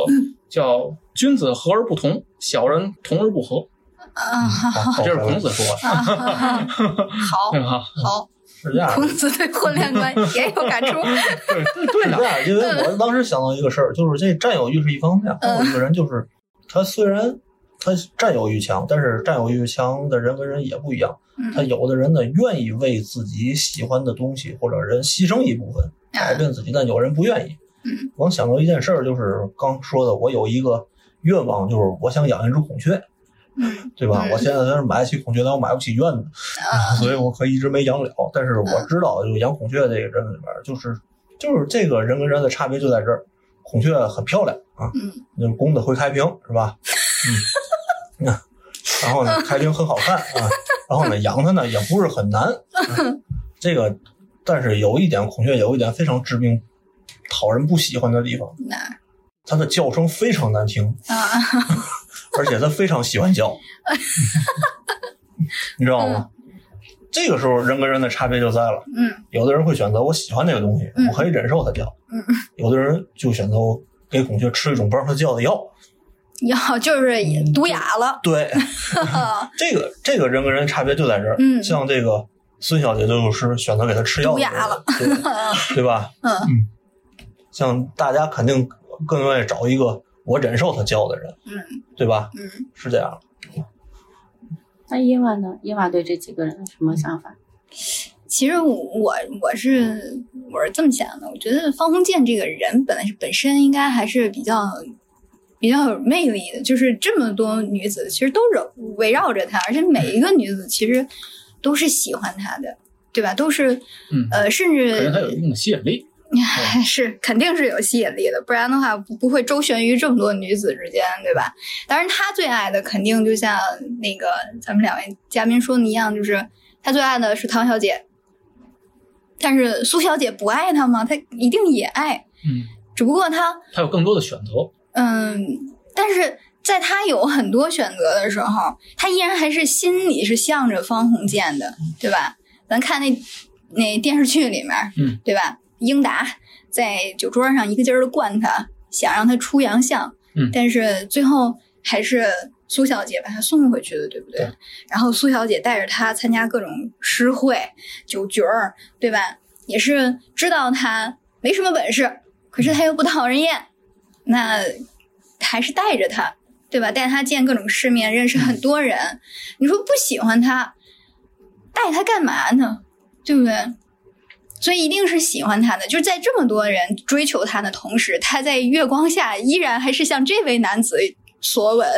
叫“君子和而不同，小人同而不和啊，好”，这是孔子说的，好，好？好，是这样孔。子对婚恋观也有感触。对对对的，是这样，因为我当时想到一个事儿，就是这占有欲是一方面，还有一个人就是他虽然他占有欲强，但是占有欲强的人跟人也不一样。他嗯有的人呢愿意为自己喜欢的东西或者人牺牲一部分，改变自己，但有人不愿意。嗯，我想到一件事儿，就是刚说的，我有一个愿望，就是我想养一只孔雀，嗯对吧？嗯我现在虽然买得起孔雀，但我买不起院子，啊 所以我可以一直没养了。但是我知道，就养孔雀这个人里边，就是就是这个人跟人的差别就在这儿。孔雀很漂亮啊，嗯那公的会开屏是吧？嗯，那 然后呢，开屏很好看啊，然后呢，养它呢也不是很难。啊这个，但是有一点，孔雀有一点非常致命、讨人不喜欢的地方，那它的叫声非常难听，啊 而且它非常喜欢叫，你知道吗？这个时候人跟人的差别就在了。嗯有的人会选择我喜欢那个东西，嗯我可以忍受它叫；嗯有的人就选择给孔雀吃一种不让它叫的药。药 就是毒哑了。对，这个这个人跟人差别就在这儿。嗯像这个孙小姐就是选择给它吃药毒哑了，对对吧？嗯像大家肯定更愿意找一个我忍受他教的人，嗯对吧？嗯，是这样。那伊娃呢？伊娃对这几个人有什么想法？其实我我我是我是这么想的，我觉得方鸿渐这个人本来是本身应该还是比较比较有魅力的，就是这么多女子其实都是围绕着他，而且每一个女子其实都是喜欢他的，对吧？都是嗯呃，甚可至能他有一定的吸引力。是肯定是有吸引力的，不然的话不不会周旋于这么多女子之间，对吧？当然，他最爱的肯定就像那个咱们两位嘉宾说的一样，就是他最爱的是唐小姐，但是苏小姐不爱他吗？他一定也爱，嗯，只不过他他有更多的选择。嗯，但是在他有很多选择的时候，他依然还是心里是向着方鸿渐的，对吧？咱看那那电视剧里面，嗯，对吧？英达在酒桌上一个劲儿的灌他，想让他出洋相，嗯但是最后还是苏小姐把他送回去的，对不对？对然后苏小姐带着他参加各种诗会、酒局儿，对吧？也是知道他没什么本事，可是他又不讨人厌，那还是带着他，对吧？带他见各种世面，认识很多人。你说不喜欢他，带他干嘛呢？对不对？所以一定是喜欢他的，就是在这么多人追求他的同时，他在月光下依然还是向这位男子索吻，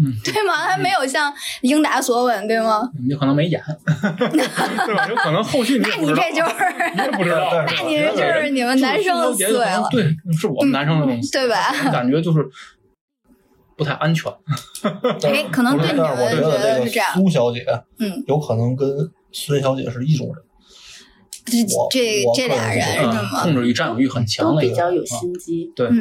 嗯，对吗？他没有像英达索吻，对吗？你可能没演，对吧？有可能后续你那你这就是，你也不知道。那你这就是你们男生的思维了，对，是我们男生的东西，对吧？感觉就是不太安全。哎，可能对你我们觉觉得这个得是这样，苏小姐嗯，有可能跟孙小姐是一种人。这这这俩人是吗？控制欲、占有欲很强都的比较有啊心机。对，嗯，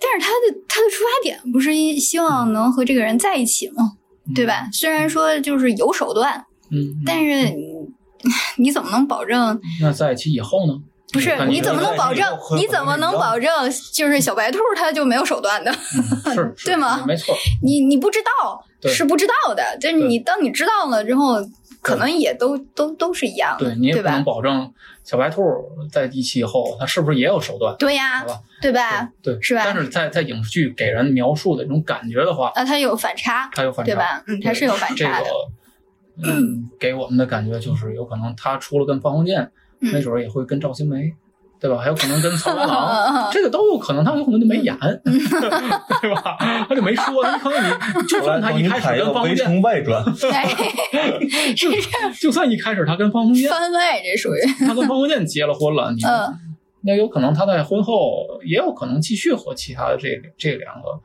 但是他的他的出发点不是希望能和这个人在一起吗？对吧？虽然说就是有手段，嗯，但是你 你怎么能保证？那在一起以后呢？不是你怎么能保证？你怎么能保证就是小白兔他就没有手段的？嗯是，是对吗没错，你你不知道是不知道的，就是你当你知道了之后，可能也都都都是一样的，对你也不能？保证小白兔在一起以后，他是不是也有手段，对呀对吧？对，是吧但是在在影视剧给人描述的这种感觉的话，啊，它有反差，它有反差，对吧？嗯，它是有反差的。这个，嗯，给我们的感觉就是有可能他除了跟方鸿渐，嗯没准儿也会跟赵新梅，对吧？还有可能跟曹元郎，这个都有可能，他有可能就没演，对吧？他就没说，你可能你就算他一开始跟方鸿渐，城外传 》，哎，就就算一开始他跟方鸿渐，番外这属于，他跟方鸿渐结了婚了，你嗯那有可能他在婚后也有可能继续和其他的这这两个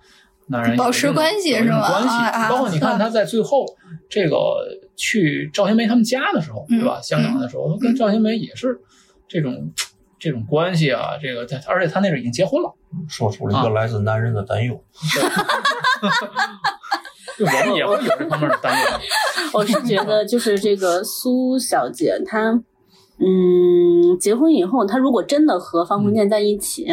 男人保持关系是吗关系包括你看他在最后这个去赵新梅他们家的时候，对吧？嗯香港的时候，跟赵新梅也是这种这种关系啊，这个他而且他那时候已经结婚了，说出了一个来自男人的担忧。就我们也会有这方面的担忧。我是觉得就是这个苏小姐她，嗯，结婚以后，她如果真的和方鸿渐在一起，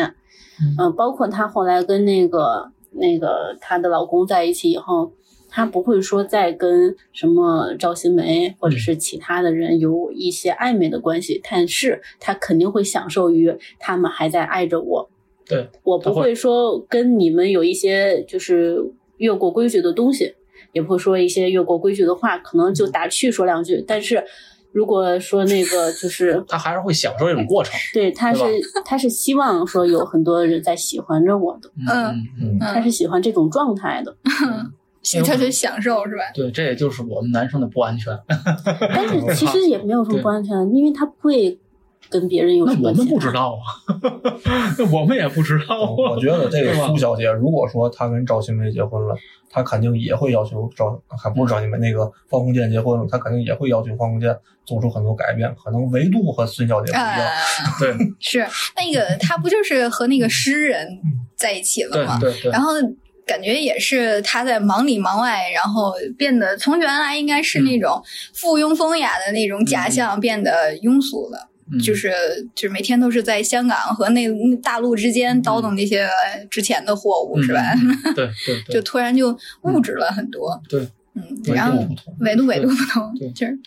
嗯、包括她后来跟那个那个她的老公在一起以后，她不会说再跟什么赵新梅或者是其他的人有一些暧昧的关系，但是他肯定会享受于他们还在爱着我。对，我不会说跟你们有一些就是越过规矩的东西，也不会说一些越过规矩的话，可能就打趣说两句。但是如果说那个就是 他还是会享受这种过程。对，他是他是希望说有很多人在喜欢着我的，嗯嗯，嗯，他是喜欢这种状态的。他就享受是吧？对，这也就是我们男生的不安全。但是其实也没有什么不安全，因为他不会跟别人有那什么。我们不知。道啊，那我们也不知道啊。我觉得这个苏小姐，如果说她跟赵新梅结婚了，她肯定也会要求赵，还不是赵新梅，那个方鸿渐结婚了，她肯定也会要求方鸿渐做出很多改变，可能维度和孙小姐不一样。啊，对 是那个她不就是和那个诗人在一起了吗？对对对然，后感觉也是他在忙里忙外，然后变得从原来应该是那种附庸风雅的那种假象，变得庸俗了。嗯就是就是每天都是在香港和那大陆之间倒腾那些值钱的货物，是吧？嗯 对对对，就突然就物质了很多。对，嗯，维然后纬度纬度不同对，就是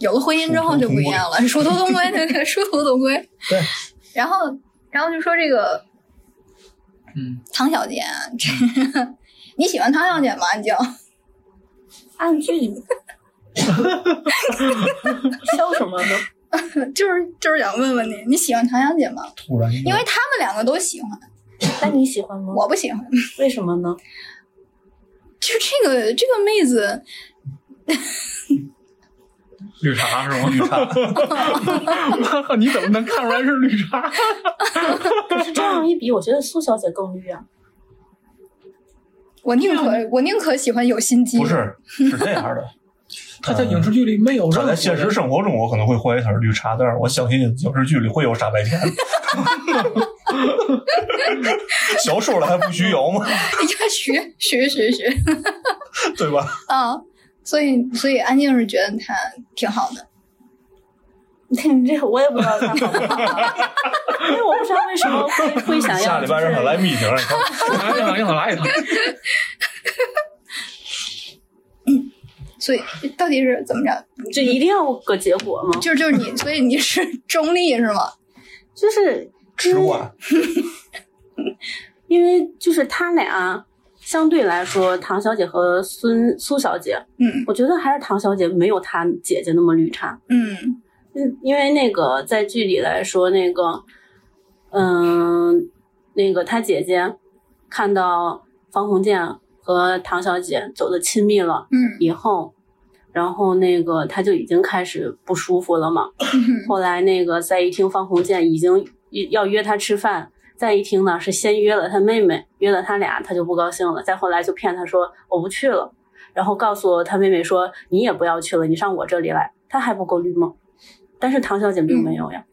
有了婚姻之后就不一样了，殊途同归，对对，殊途同归。对，然后然后就说这个嗯，唐小姐啊，这 你喜欢唐小姐吗？你就按剧 笑什么呢？就是就是想问问你，你喜欢唐小姐吗？突然因为他们两个都喜欢，那你喜欢吗？我不喜欢。为什么呢？就这个这个妹子，绿茶是吗？绿茶，你怎么能看出来是绿茶？可是这样一比，我觉得苏小姐更绿啊。我宁可我宁可喜欢有心机。不是是这样的，他在影视剧里没有任何她在现实生活中，我可能会怀疑她是绿茶，但是我相信影视剧里会有傻白甜。小说了还不许有吗？呀，学学学学对吧？啊！所以所以安静是觉得他挺好的。你这我也不知道他好不好，因为我不知道为什么会 会想要。下礼拜让他来密庭，你看来一趟，一趟来一趟。所以到底是怎么着？就一定要个结果吗？就是就是你，所以你是中立是吗？就是吃瓜。因为就是他俩相对来说，唐小姐和孙苏小姐，嗯我觉得还是唐小姐没有她姐姐那么绿茶。嗯嗯，因为那个在剧里来说，那个，嗯，那个她姐姐看到方鸿渐和唐小姐走的亲密了嗯以后，然后那个他就已经开始不舒服了嘛。嗯后来那个再一听方鸿渐已经要约他吃饭，再一听呢是先约了他妹妹，约了他俩，他就不高兴了。再后来就骗他说我不去了，然后告诉他妹妹说你也不要去了，你上我这里来，他还不够绿吗？但是唐小姐并没有呀。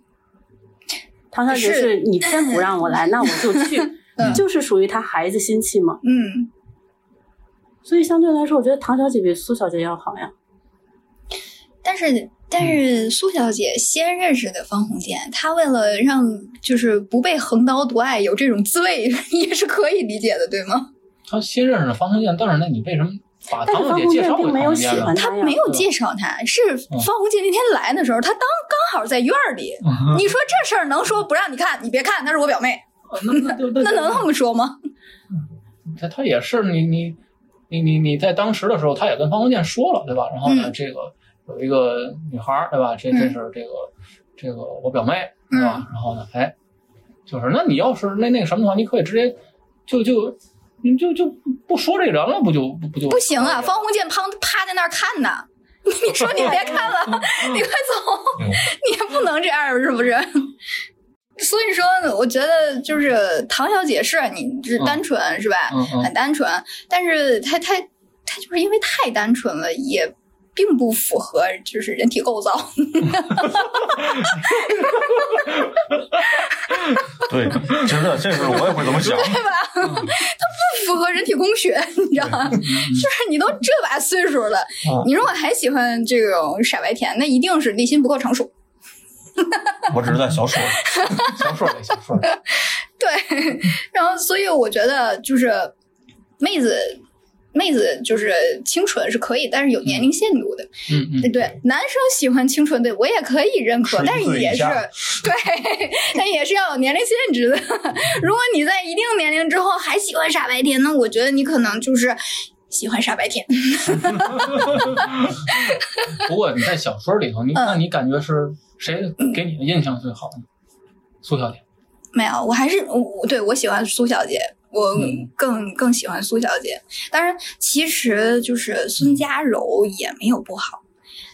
唐小姐是是你偏不让我来，那我就去，嗯就是属于他孩子心气嘛。嗯，所以相对来说，我觉得唐小姐比苏小姐要好呀。但是但是苏小姐先认识的方鸿渐，她为了让就是不被横刀夺爱有这种滋味，也是可以理解的，对吗？她先认识的方鸿渐，但是那你为什么把但是唐小姐介绍给方鸿渐并没有？喜欢呀他没有介绍她，是方鸿渐那天来的时候，他当刚好在院儿里。嗯你说这事儿能说不让你看？你别看，那是我表妹，那那 那那能这么说吗？他他也是你你你你你在当时的时候，他也跟方鸿渐说了，对吧？然后呢，嗯这个有一个女孩儿，对吧？这这是这个这个我表妹，对吧？然后呢，哎，就是那你要是那那个什么的话，你可以直接就就你就就不不说这人了，不就不不就不行啊，方鸿渐趴趴在那儿看呢。你说你别看了，你快走，嗯 你也不能这样，是不是？所以说呢，我觉得就是唐小姐是你是单纯、是吧？嗯嗯很单纯，但是她她她就是因为太单纯了，也并不符合就是人体构造。对，真的，这时候我也会这么想。对吧？它不符合人体工学，你知道吗？就是你都这把岁数了，你如果还喜欢这种傻白甜，那一定是内心不够成熟。我只是在小说里，小说里，小说里，对，然后所以我觉得就是妹子。妹子就是清纯是可以，但是有年龄限度的。嗯嗯，对，男生喜欢清纯的，我也可以认可，但是也是 对，但也是要有年龄限制的。如果你在一定年龄之后还喜欢傻白甜，那我觉得你可能就是喜欢傻白甜。不过你在小说里头，你嗯那你感觉是谁给你的印象最好呢？苏小姐。没有，我还是我对我喜欢苏小姐，我嗯更、更喜欢苏小姐。当然，其实就是孙佳柔也没有不好。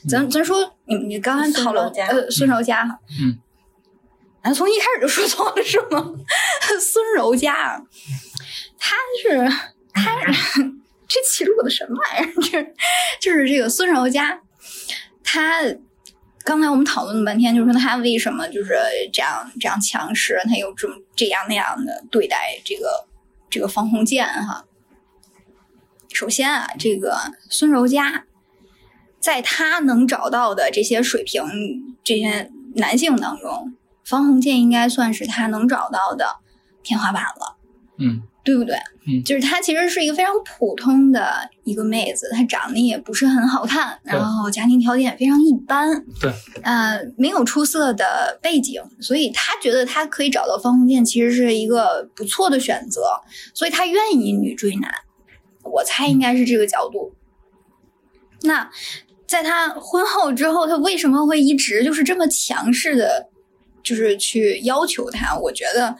咱咱说你你刚才讨论孙柔嘉呃孙柔嘉哈，嗯，咱从一开始就说错了是吗？孙柔嘉，她是她这记录的什么玩意儿？这 就是这个孙柔嘉，她刚才我们讨论了半天，就是说他为什么就是这样这样强势，他又这么这样那样的对待这个这个方鸿渐哈。首先啊，这个孙柔嘉，在他能找到的这些水平这些男性当中，方鸿渐应该算是他能找到的天花板了。嗯对不对？嗯就是她其实是一个非常普通的一个妹子，她长得也不是很好看，然后家庭条件也非常一般，对，呃，没有出色的背景，所以她觉得她可以找到方鸿渐其实是一个不错的选择，所以她愿意女追男，我猜应该是这个角度。那在她婚后之后，她为什么会一直就是这么强势的，就是去要求他？我觉得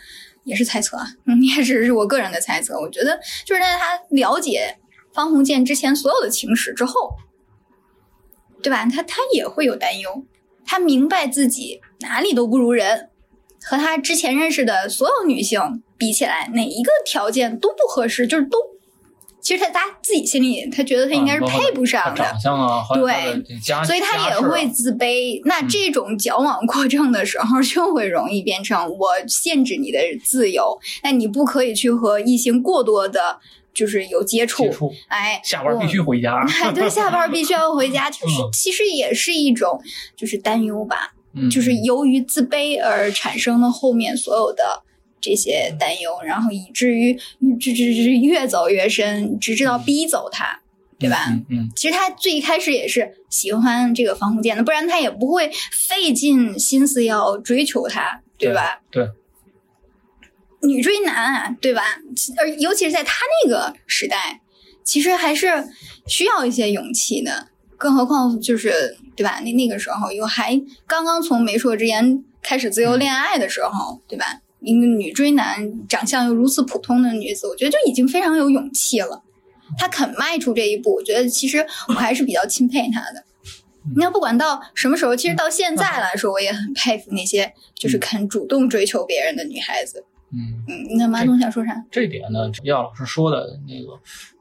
也是猜测啊，嗯，也只是我个人的猜测。我觉得就是在他了解方鸿渐之前所有的情史之后，对吧？他他也会有担忧，他明白自己哪里都不如人，和他之前认识的所有女性比起来，哪一个条件都不合适，就是都。其实他他自己心里，他觉得他应该是配不上的，他长相啊，对所以他也会自卑。那这种矫枉过正的时候，就会容易变成我限制你的自由，那你不可以去和异性过多的，就是有接触。接触，哎，下班必须回家。哎，对，下班必须要回家，就是嗯其实也是一种就是担忧吧，嗯，就是由于自卑而产生的后面所有的这些担忧，然后以至于这这这越走越深，直至到逼走他，对吧？嗯嗯其实他最开始也是喜欢这个方鸿渐的，不然他也不会费尽心思要追求他，对吧？对。女追男啊，对吧？而尤其是在他那个时代，其实还是需要一些勇气的。更何况就是对吧？那那个时候又还刚刚从媒妁之言开始自由恋爱的时候，对吧？一个女追男，长相又如此普通的女子，我觉得就已经非常有勇气了。她肯迈出这一步，我觉得其实我还是比较钦佩她的。你要不管到什么时候，其实到现在来说，我也很佩服那些就是肯主动追求别人的女孩子。嗯，嗯，那马总想说啥？这点呢，亚老师说的那个，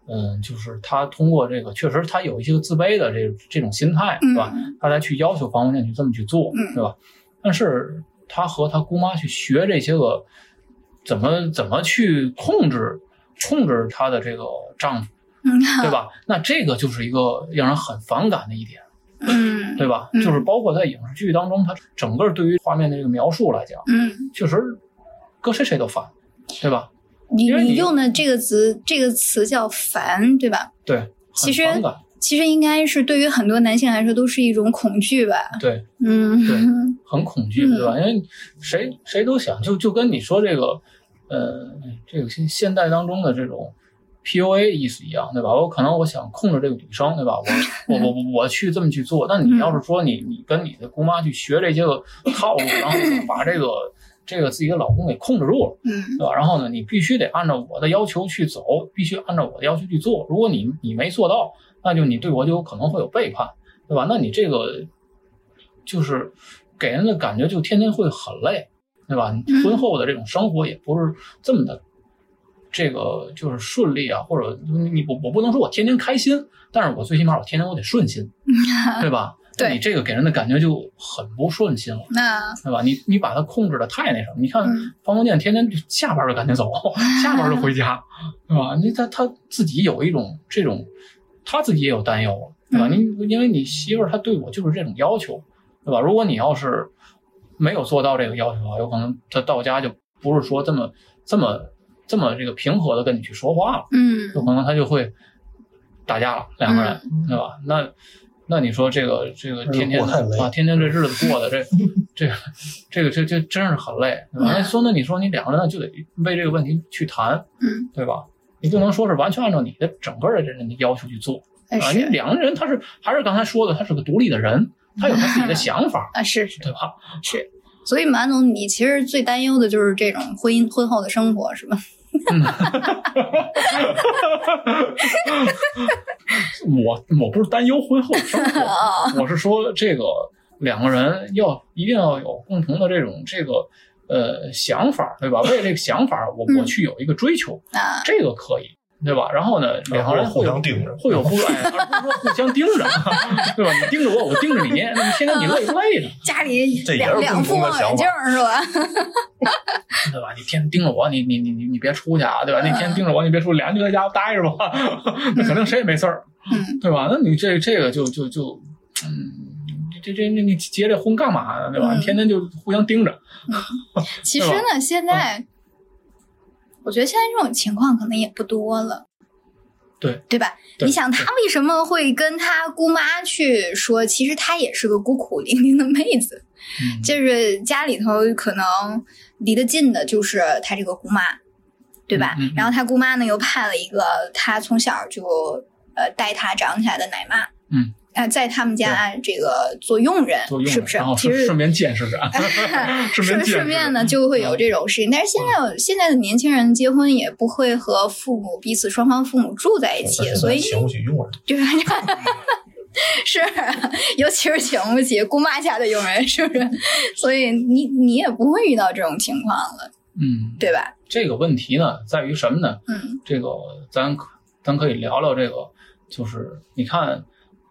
嗯，就是他通过这个，确实他有一些自卑的这这种心态，嗯对吧？他才去要求方鸿渐去这么去做，嗯对吧？但是他和他姑妈去学这些个怎么怎么去控制控制她的这个丈夫，嗯，对吧？那这个就是一个让人很反感的一点，嗯，对吧？嗯就是包括在影视剧当中，他整个对于画面的这个描述来讲，嗯，确实搁谁谁都烦，对吧？你因为你你用的这个词，这个词叫烦，对吧？对，很其实反感，其实应该是对于很多男性来说都是一种恐惧吧。对。嗯，对 很恐惧，嗯对吧？因为谁谁都想，就就跟你说这个，呃，这个现现代当中的这种 PUA 意思一样，对吧？我可能我想控制这个女生，对吧？我 我我我我去这么去做，但你要是说你你跟你的姑妈去学这些个套路，然后呢把这个这个自己的老公给控制住了，嗯对吧？然后呢，你必须得按照我的要求去走，必须按照我的要求去做。如果你你没做到，那就你对我就有可能会有背叛，对吧？那你这个就是给人的感觉就天天会很累，对吧？婚后的这种生活也不是这么的，这个就是顺利啊，或者你我我不能说我天天开心，但是我最起码我天天我得顺心，对吧？对你这个给人的感觉就很不顺心了。那对吧？你你把它控制的太那什么？你看嗯方鸿渐天天就下班就赶紧走，下班就回家，对吧？你他他自己有一种这种，他自己也有担忧，对吧？嗯你因为你媳妇儿她对我就是这种要求，对吧？如果你要是没有做到这个要求的话，有可能他到家就不是说这么这么这么这个平和的跟你去说话了，嗯有可能他就会打架了，两个人，对吧？那那你说这个这个天天啊，天天这日子过的这 这个这个这这真是很累，对吧？那说那你说你两个人就得为这个问题去谈，嗯，对吧？你不能说是完全按照你的整个的人的要求去做啊！因为两个人他是还是刚才说的，他是个独立的人，他有他自己的想法，啊是是对吧？是，所以马总，你其实最担忧的就是这种婚姻婚后的生活，是吧？我我不是担忧婚后生活，我是说这个两个人要一定要有共同的这种这个呃想法，对吧？为了这个想法，我我嗯去有一个追求，啊，这个可以，对吧？然后呢，两个人互相盯着会有不哎，而不是说互相盯着，对吧？你盯着我，我盯着你，那么天天你累不累呢？家里这也是两两副共同的望远镜是吧？对吧？你天天盯着我，你你你你你别出去啊，对吧？你天天盯着我，你别出去，俩人就在家待着吧，那肯定谁也没事儿，嗯对吧？那你这这个就就就，嗯，这这这你结这婚干嘛呢？对吧？嗯你天天就互相盯着，其实呢，现在我觉得现在这种情况可能也不多了。对对吧？对你想他为什么会跟他姑妈去说？其实他也是个孤苦伶仃的妹子，嗯，就是家里头可能离得近的就是他这个姑妈，对吧？嗯嗯嗯然后他姑妈呢又派了一个他从小就呃带他长起来的奶妈，嗯，啊，在他们家这个做佣人，是不是？其实顺顺便见识着，顺便顺顺便呢就会有这种事情，但是现在现在的年轻人结婚也不会和父母彼此双方父母住在一起，所以请不起佣人，就是 是，尤其是请不起姑妈家的佣人，是不是？所以你你也不会遇到这种情况了，嗯，对吧？这个问题呢在于什么呢？嗯这个咱可咱可以聊聊这个，就是你看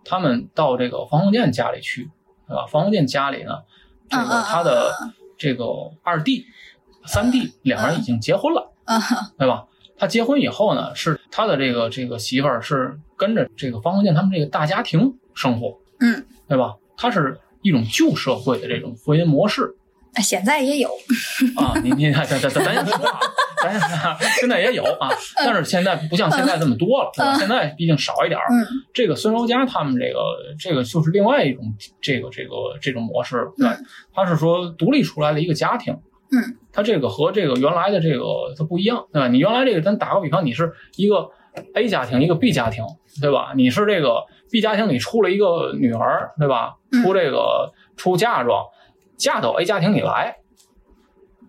他们到这个方鸿渐家里去，对吧？方鸿渐家里呢，这个他的这个二弟、三弟两个人已经结婚了，啊对吧？他结婚以后呢，是他的这个这个媳妇儿是跟着这个方鸿渐他们这个大家庭生活，嗯，对吧？他是一种旧社会的这种婚姻模式，现在也有，啊，你你咱咱咱咱先说啊，咱现在也有啊，但是现在不像现在这么多了，对吧？现在毕竟少一点儿。嗯这个孙柔家他们这个这个就是另外一种这个这个这种模式，对吧，他是说独立出来的一个家庭。嗯，他这个和这个原来的这个它不一样，对吧？你原来这个，咱打个比方，你是一个 A 家庭，一个 B 家庭，对吧？你是这个 B 家庭里出了一个女儿，对吧？嗯出这个出嫁妆，嫁到 A 家庭里来，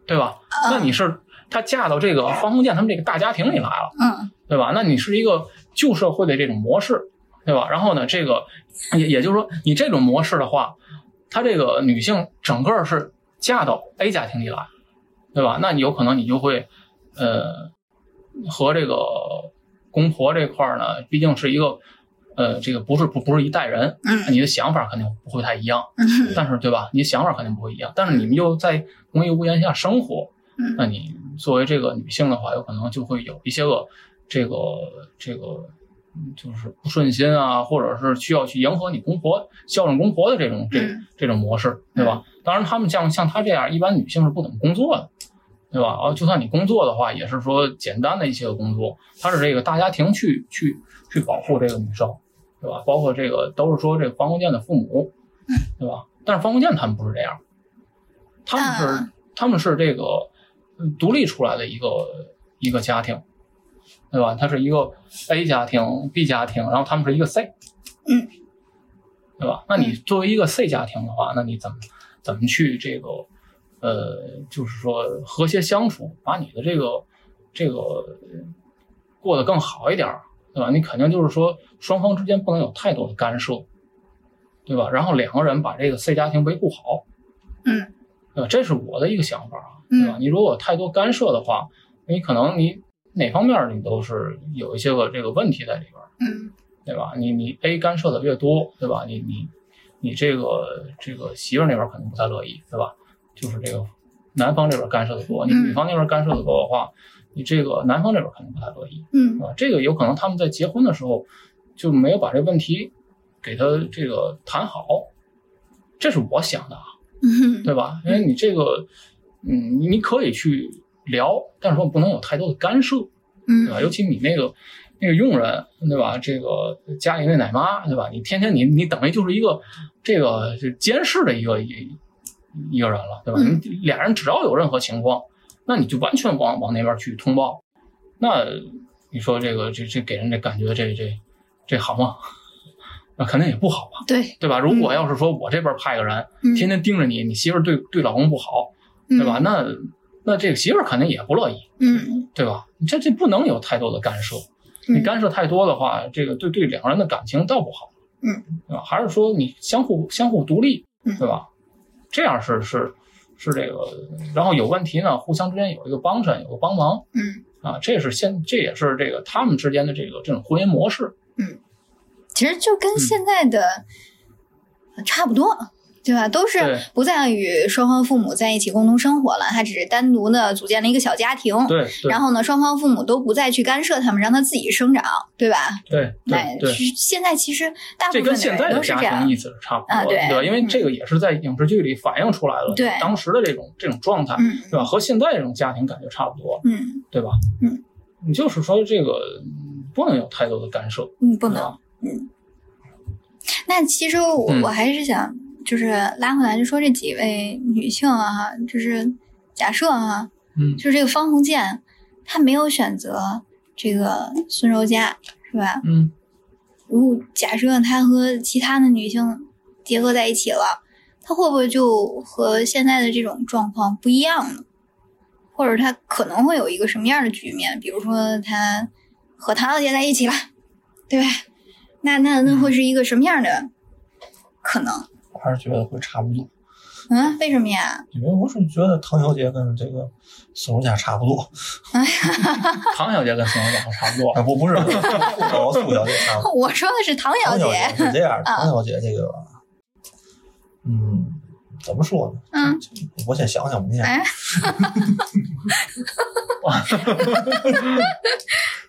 对吧？那你是她嫁到这个方鸿渐他们这个大家庭里来了，嗯对吧？那你是一个旧社会的这种模式，对吧？然后呢，这个也也就是说，你这种模式的话，她这个女性整个是嫁到 A 家庭里来，对吧？那你有可能你就会，呃，和这个公婆这块呢，毕竟是一个，呃，这个不是不不是一代人，嗯你的想法肯定不会太一样，嗯但是对吧？你的想法肯定不会一样，但是你们又在同一屋檐下生活，嗯那你作为这个女性的话，有可能就会有一些个这个这个嗯就是不顺心啊，或者是需要去迎合你公婆、孝顺公婆的这种这嗯这种模式，对吧？当然，他们像像她这样，一般女性是不怎么工作的，对吧？啊，就算你工作的话，也是说简单的一些个工作，她是这个大家庭去去去保护这个女生，对吧？包括这个都是说这个方鸿渐的父母，对吧？但是方鸿渐他们不是这样，他们是、啊他们是这个嗯独立出来的一个一个家庭，对吧？他是一个 A 家庭、B 家庭，然后他们是一个 C，嗯，对吧？那你作为一个 C 家庭的话，那你怎么怎么去这个呃，就是说和谐相处，把你的这个这个呃过得更好一点儿，对吧？你肯定就是说双方之间不能有太多的干涉，对吧？然后两个人把这个 C 家庭维护好，嗯，对吧？这是我的一个想法啊。对吧？嗯你如果太多干涉的话，你可能你哪方面你都是有一些个这个问题在里边儿，嗯对吧？你你 A 干涉的越多，对吧？你你你这个这个媳妇儿那边肯定不太乐意，对吧？就是这个男方这边干涉的多，你嗯女方那边干涉的多的话，你这个男方这边肯定不太乐意，嗯啊，这个有可能他们在结婚的时候就没有把这个问题给他这个谈好，这是我想的啊，嗯对吧？因为你这个，嗯，你可以去聊，但是说不能有太多的干涉，嗯对吧？嗯尤其你那个那个佣人，对吧？这个家里那奶妈，对吧？你天天你你等于就是一个这个就监视的一个一一个人了，对吧？嗯你俩人只要有任何情况，那你就完全往往那边去通报，那你说这个这这给人这感觉这这这好吗？那肯定也不好吧，对，对吧？如果要是说我这边派个人，嗯天天盯着你，你媳妇对对老公不好，对吧？那那这个媳妇肯定也不乐意，嗯对吧？你这这不能有太多的干涉，嗯你干涉太多的话，这个对对两个人的感情倒不好，嗯，对吧？还是说你相互相互独立，嗯对吧？这样是是是这个，然后有问题呢，互相之间有一个帮衬，有个帮忙嗯，啊，这是现这也是这个他们之间的这个这种婚姻模式，嗯其实就跟现在的差不多。对吧？都是不再与双方父母在一起共同生活了，他只是单独的组建了一个小家庭。对对然后呢，双方父母都不再去干涉他们，让他自己生长，对吧？对那对对。现在其实大部这分的人跟现在的都是这样家庭意。思是差不多的，啊对吧？因为嗯这个也是在影视剧里反映出来了，对当时的这种这种状态，嗯对吧？和现在这种家庭感觉差不多，嗯对吧？嗯，你就是说这个嗯不能有太多的干涉，嗯，不能嗯。那其实我、嗯我还是想，就是拉回来，就说这几位女性啊，就是假设啊，嗯就是这个方鸿渐，她没有选择这个孙柔嘉，是吧？嗯如果假设她和其他的女性结合在一起了，她会不会就和现在的这种状况不一样呢？或者她可能会有一个什么样的局面？比如说她和唐小姐在一起了，对吧？那那那会是一个什么样的可能？我还是觉得会差不多，嗯，为什么呀？因为我是觉得唐小姐跟这个孙柔嘉差不多，唐小姐跟孙小姐差不多啊，，不不是，跟苏小姐差不多。我说的是唐小唐小姐。是这样，啊唐小姐这个，嗯，怎么说呢？嗯，我先想想吧，你先。哎，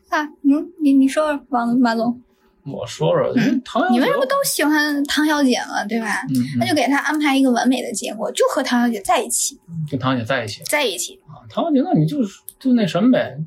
啊，嗯，你你说说，王马总，我说说，因 为唐小姐，你为什么都喜欢唐小姐嘛，对吧？那就给她安排一个完美的结果，就和唐小姐在一起，跟唐小姐在一起在一起。啊？唐小姐，那你就是就那什么呗。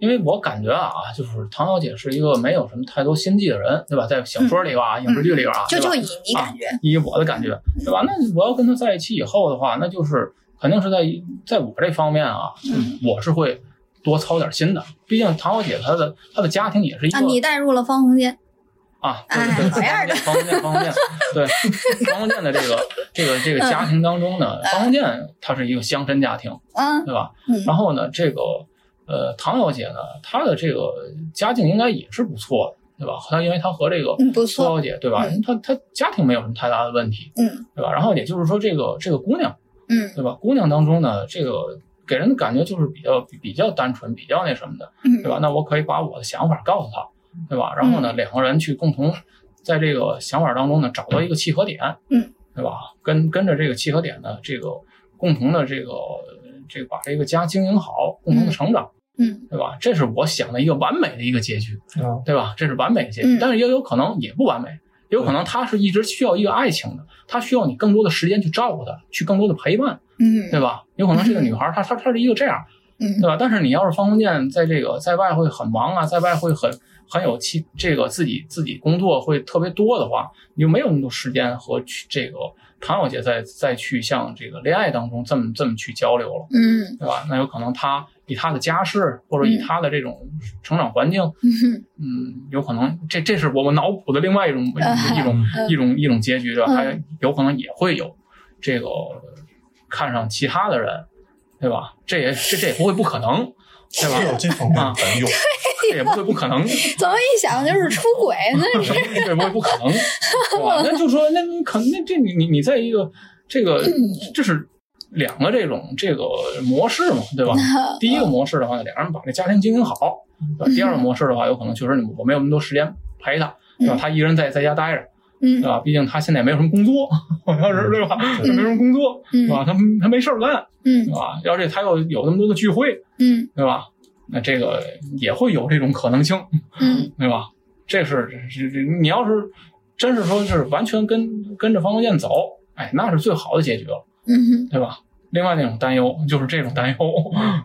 因为我感觉啊，就是唐小姐是一个没有什么太多心计的人，对吧？在小说里吧，影视剧里边啊，就就以你感觉，以我的感觉，对吧？那我要跟她在一起以后的话，那就是肯定是在在我这方面啊，嗯我是会多操点心的。毕竟唐小姐她的她的家庭也是一个啊，你带入了方鸿渐，啊，对对 对，方鸿渐，方鸿渐，对方鸿渐的这个 这个这个家庭当中呢，方鸿渐他是一个乡绅家庭，嗯对吧？嗯然后呢，这个呃唐小姐呢，她的这个家境应该也是不错的，对吧？她因为她和这个苏小姐，对吧？嗯她她家庭没有什么太大的问题，嗯对吧？然后也就是说，这个这个姑娘，嗯对吧？姑娘当中呢，这个给人的感觉就是比较比较单纯，比较那什么的，嗯，对吧？那我可以把我的想法告诉她，对吧？然后呢，两个人去共同在这个想法当中呢，找到一个契合点，嗯，对吧？跟跟着这个契合点呢，这个共同的这个这个把这个家经营好，共同的成长，嗯对吧？这是我想的一个完美的一个结局，嗯，对吧？这是完美的结局，嗯但是也有可能也不完美，也有可能他是一直需要一个爱情的，他需要你更多的时间去照顾他，去更多的陪伴，嗯对吧？有可能这个女孩她她她是一个这样，嗯对吧？但是你要是方鸿渐在这个在外会很忙啊，在外会很很有其这个自己自己工作会特别多的话，你就没有那么多时间和去这个唐小姐再再去像这个恋爱当中这么这么去交流了，嗯对吧？那有可能她以她的家世或者以嗯她的这种成长环境，嗯嗯，有可能这这是我们脑补的另外一种啊 一种嗯一种一种结局，对吧？嗯还有可能也会有这个看上其他的人，对吧？这也这这也不会不可能，对吧？是有这方面的担忧。这也不会不可能，怎么一想就是出轨？那是这不会不可能，对吧？那就说，那你可那这你你你在一个这个，这是两个这种这个模式嘛，对吧？第一个模式的话呢，两人把这家庭经营好；对吧第二个模式的话，有可能确实你我没有那么多时间陪他，对吧？他一个人在在家待着，嗯对吧？毕竟他现在也没有什么工作，好像是对吧？他没什么工作，嗯对吧？他他没事儿干，嗯对吧？要是他又有那么多的聚会，嗯对吧？那这个也会有这种可能性，嗯对吧？这是这这你要是真是说是完全跟跟着方鸿渐走，哎，那是最好的结局了，嗯对吧？另外那种担忧就是这种担忧，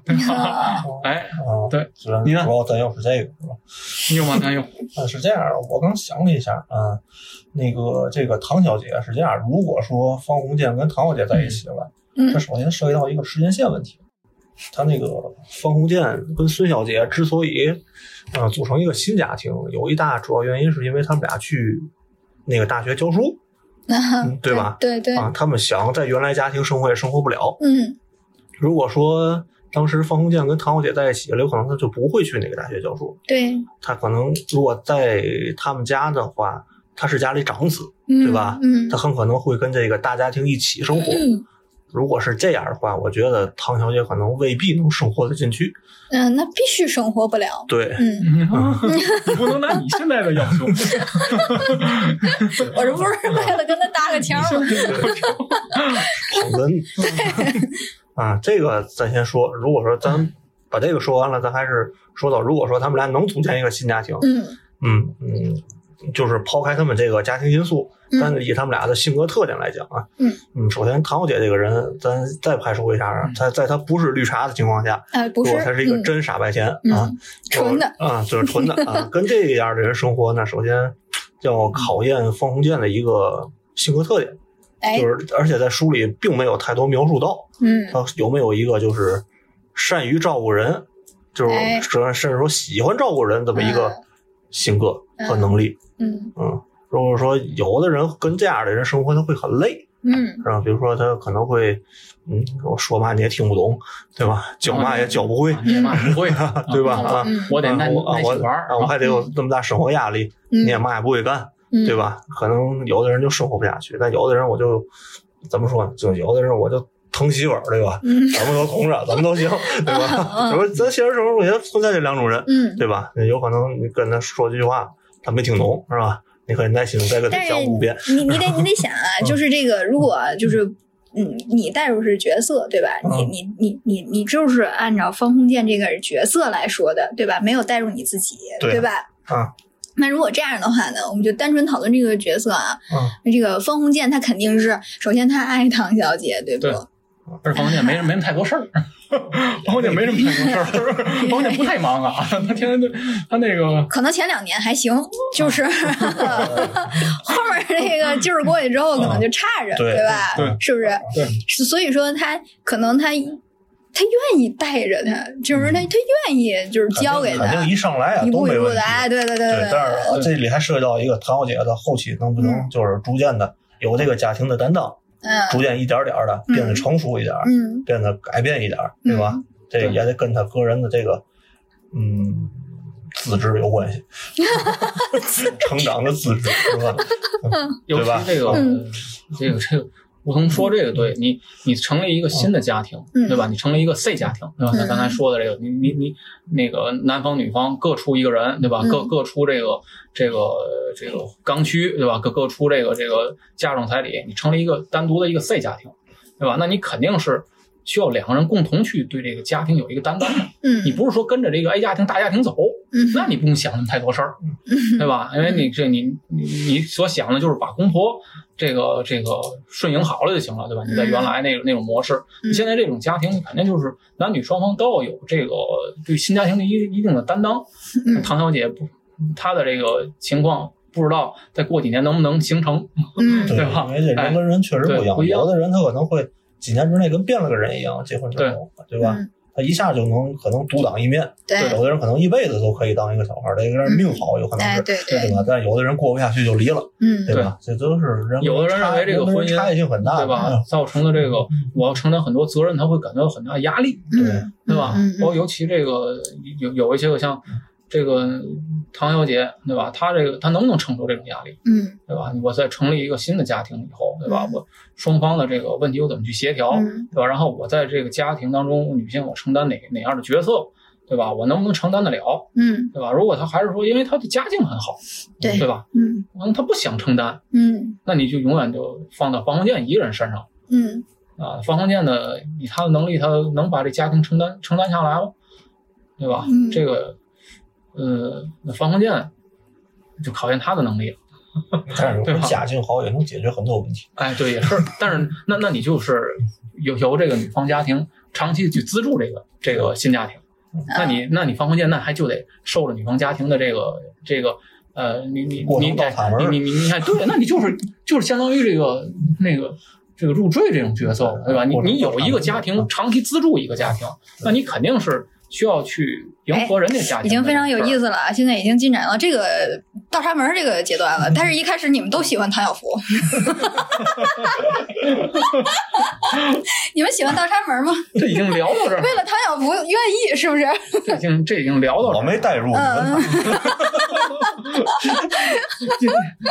对吧？哎，啊，对，主要你呢主要担忧是这个，是吧？你有吗？担忧？啊，是这样的，我刚想了一下啊，那个这个唐小姐是这样，如果说方鸿渐跟唐小姐在一起了，嗯这首先涉及到一个时间线问题。他那个方鸿渐跟孙小姐之所以呃组成一个新家庭，有一大主要原因是因为他们俩去那个大学教书，嗯对吧？对对，啊，他们想在原来家庭生活也生活不了。嗯如果说当时方鸿渐跟唐小姐在一起了，有可能他就不会去那个大学教书。对，他可能如果在他们家的话，他是家里长子，嗯对吧嗯他很可能会跟这个大家庭一起生活。嗯如果是这样的话，我觉得唐小姐可能未必能生活得进去。嗯，那必须生活不了。对，嗯，你不能拿你现在的要求，我这不是为了跟他搭个桥吗？捧哏。啊，这个咱先说。如果说咱把这个说完了，咱还是说到，如果说他们俩能组建一个新家庭，嗯嗯嗯，就是抛开他们这个家庭因素，嗯。但是以他们俩的性格特点来讲啊，嗯。嗯，首先唐小姐这个人，咱再排除一下啊，她在她不是绿茶的情况下，啊，不是如果，她是一个嗯真傻白甜嗯啊，纯的，啊，就是纯的啊，跟这样的人生活那，首先要考验方鸿渐的一个性格特点，哎就，是而且在书里并没有太多描述到嗯。他有没有一个就是善于照顾人，就是哎甚甚至说喜欢照顾人这么一个嗯。性格和能力。嗯嗯，如果说有的人跟这样的人生活，他会很累，嗯是吧？比如说他可能会，嗯，我说嘛你也听不懂，对吧？教嘛也教不会，你妈不会，对吧？啊，嗯我得耐啊我啊我我还得有这么大生活压力，你也嗯嘛也不会干，嗯，对吧？可能有的人就生活不下去，但有的人我就怎么说呢？就有的人我就疼媳妇儿，对吧？嗯怎么都同着，怎么都行，对吧？什么咱现实生活中也存在这两种人，嗯，对吧？有可能你跟他说几句话，他没听懂，是吧？你可以耐心地再给他讲五遍。你你得 你得想啊，就是这个，如果就是。嗯，你带入是角色，对吧？你嗯你你你你就是按照方鸿渐这个角色来说的，对吧？没有带入你自己，对吧？啊，那如果这样的话呢，我们就单纯讨论这个角色啊。嗯那这个方鸿渐他肯定是，首先他爱唐小姐，对不？对而方鸿渐没没什么太多事儿，方鸿渐没什么太多事儿，方鸿渐不太忙啊，他天天都他那个可能前两年还行，就是 后面那个劲儿过去之后，可能就差着，对吧？对是不是？对所以说他可能他他愿意带着他，就是他他愿意就是交给他肯定，一上来啊一都没问题。步一步的，哎，对对对对，但是这里还涉及到一个唐小姐的后期能不能嗯就是逐渐的有这个家庭的担当，逐嗯渐一点点的变得成熟一点，嗯。变得改变一点，对吧？这也得跟他个人的这个嗯资质有关系，成长的资质是吧？对吧这个、嗯。这个这个，梧桐说这个对你，你成立一个新的家庭，嗯对吧？你成立一个 C 家庭，对吧？嗯咱刚才说的这个，你你你那个男方女方各出一个人，对吧？嗯各各出这个这个这个刚需，对吧？各各出这个这个嫁妆彩礼，你成立一个单独的一个 C 家庭，对吧？那你肯定是。需要两个人共同去对这个家庭有一个担当的，嗯你不是说跟着这个 A 家庭大家庭走，嗯那你不用想那么太多事儿，对吧？因为你这你你你所想的就是把公婆这个这个顺应好了就行了，对吧？你在原来那个那种模式，嗯。你现在这种家庭，肯定就是男女双方都要有这个对新家庭的一一定的担当。嗯。唐小姐不，她的这个情况不知道再过几年能不能形成，嗯。对 对吧因为这人跟人确实不一样，有的人他可能会几年之内跟变了个人一样，结婚之后，对吧？嗯他一下就能可能独当一面，对有的人可能一辈子都可以当一个小孩儿，这个人命好，有可能哎是，对对对吧？但有的人过不下去就离了，嗯对吧？这都是人有的人认为这个婚姻差异性很大，对吧？造成了这个我要承担很多责任，他会感到很大压力，对嗯对吧嗯？包括尤其这个有有一些个像这个唐小姐，对吧？她这个她能不能承受这种压力，嗯对吧？我在成立一个新的家庭以后，对吧？嗯我双方的这个问题我怎么去协调，嗯对吧？然后我在这个家庭当中，女性我承担哪哪样的角色，对吧？我能不能承担得了，嗯对吧？如果她还是说，因为她的家境很好，对对吧？嗯嗯，她不想承担，嗯那你就永远就放到方鸿渐一个人身上嗯啊。方鸿渐的以他的能力，他能把这家庭承担承担下来吗？对吧？嗯这个，呃，那方鸿渐就考验他的能力了。但是对吧家境好也能解决很多问题。哎，对，也是。但是那那你就是由由这个女方家庭长期去资助这个这个新家庭，那你那你方鸿渐那还就得受着女方家庭的这个这个呃，你你你你你你你看，对，那你就是就是相当于这个那个。这个入赘这种角色，对吧？你你有一个家庭，长期资助一个家庭，那你肯定是需要去迎合人家家庭。哎已经非常有意思。了啊！现在已经进展到这个倒插门这个阶段了。但是一开始你们都喜欢唐小福，你们喜欢倒插门吗？这已经聊到这儿，为了唐小福愿意是不是？这已经这已经聊到这我。没代入，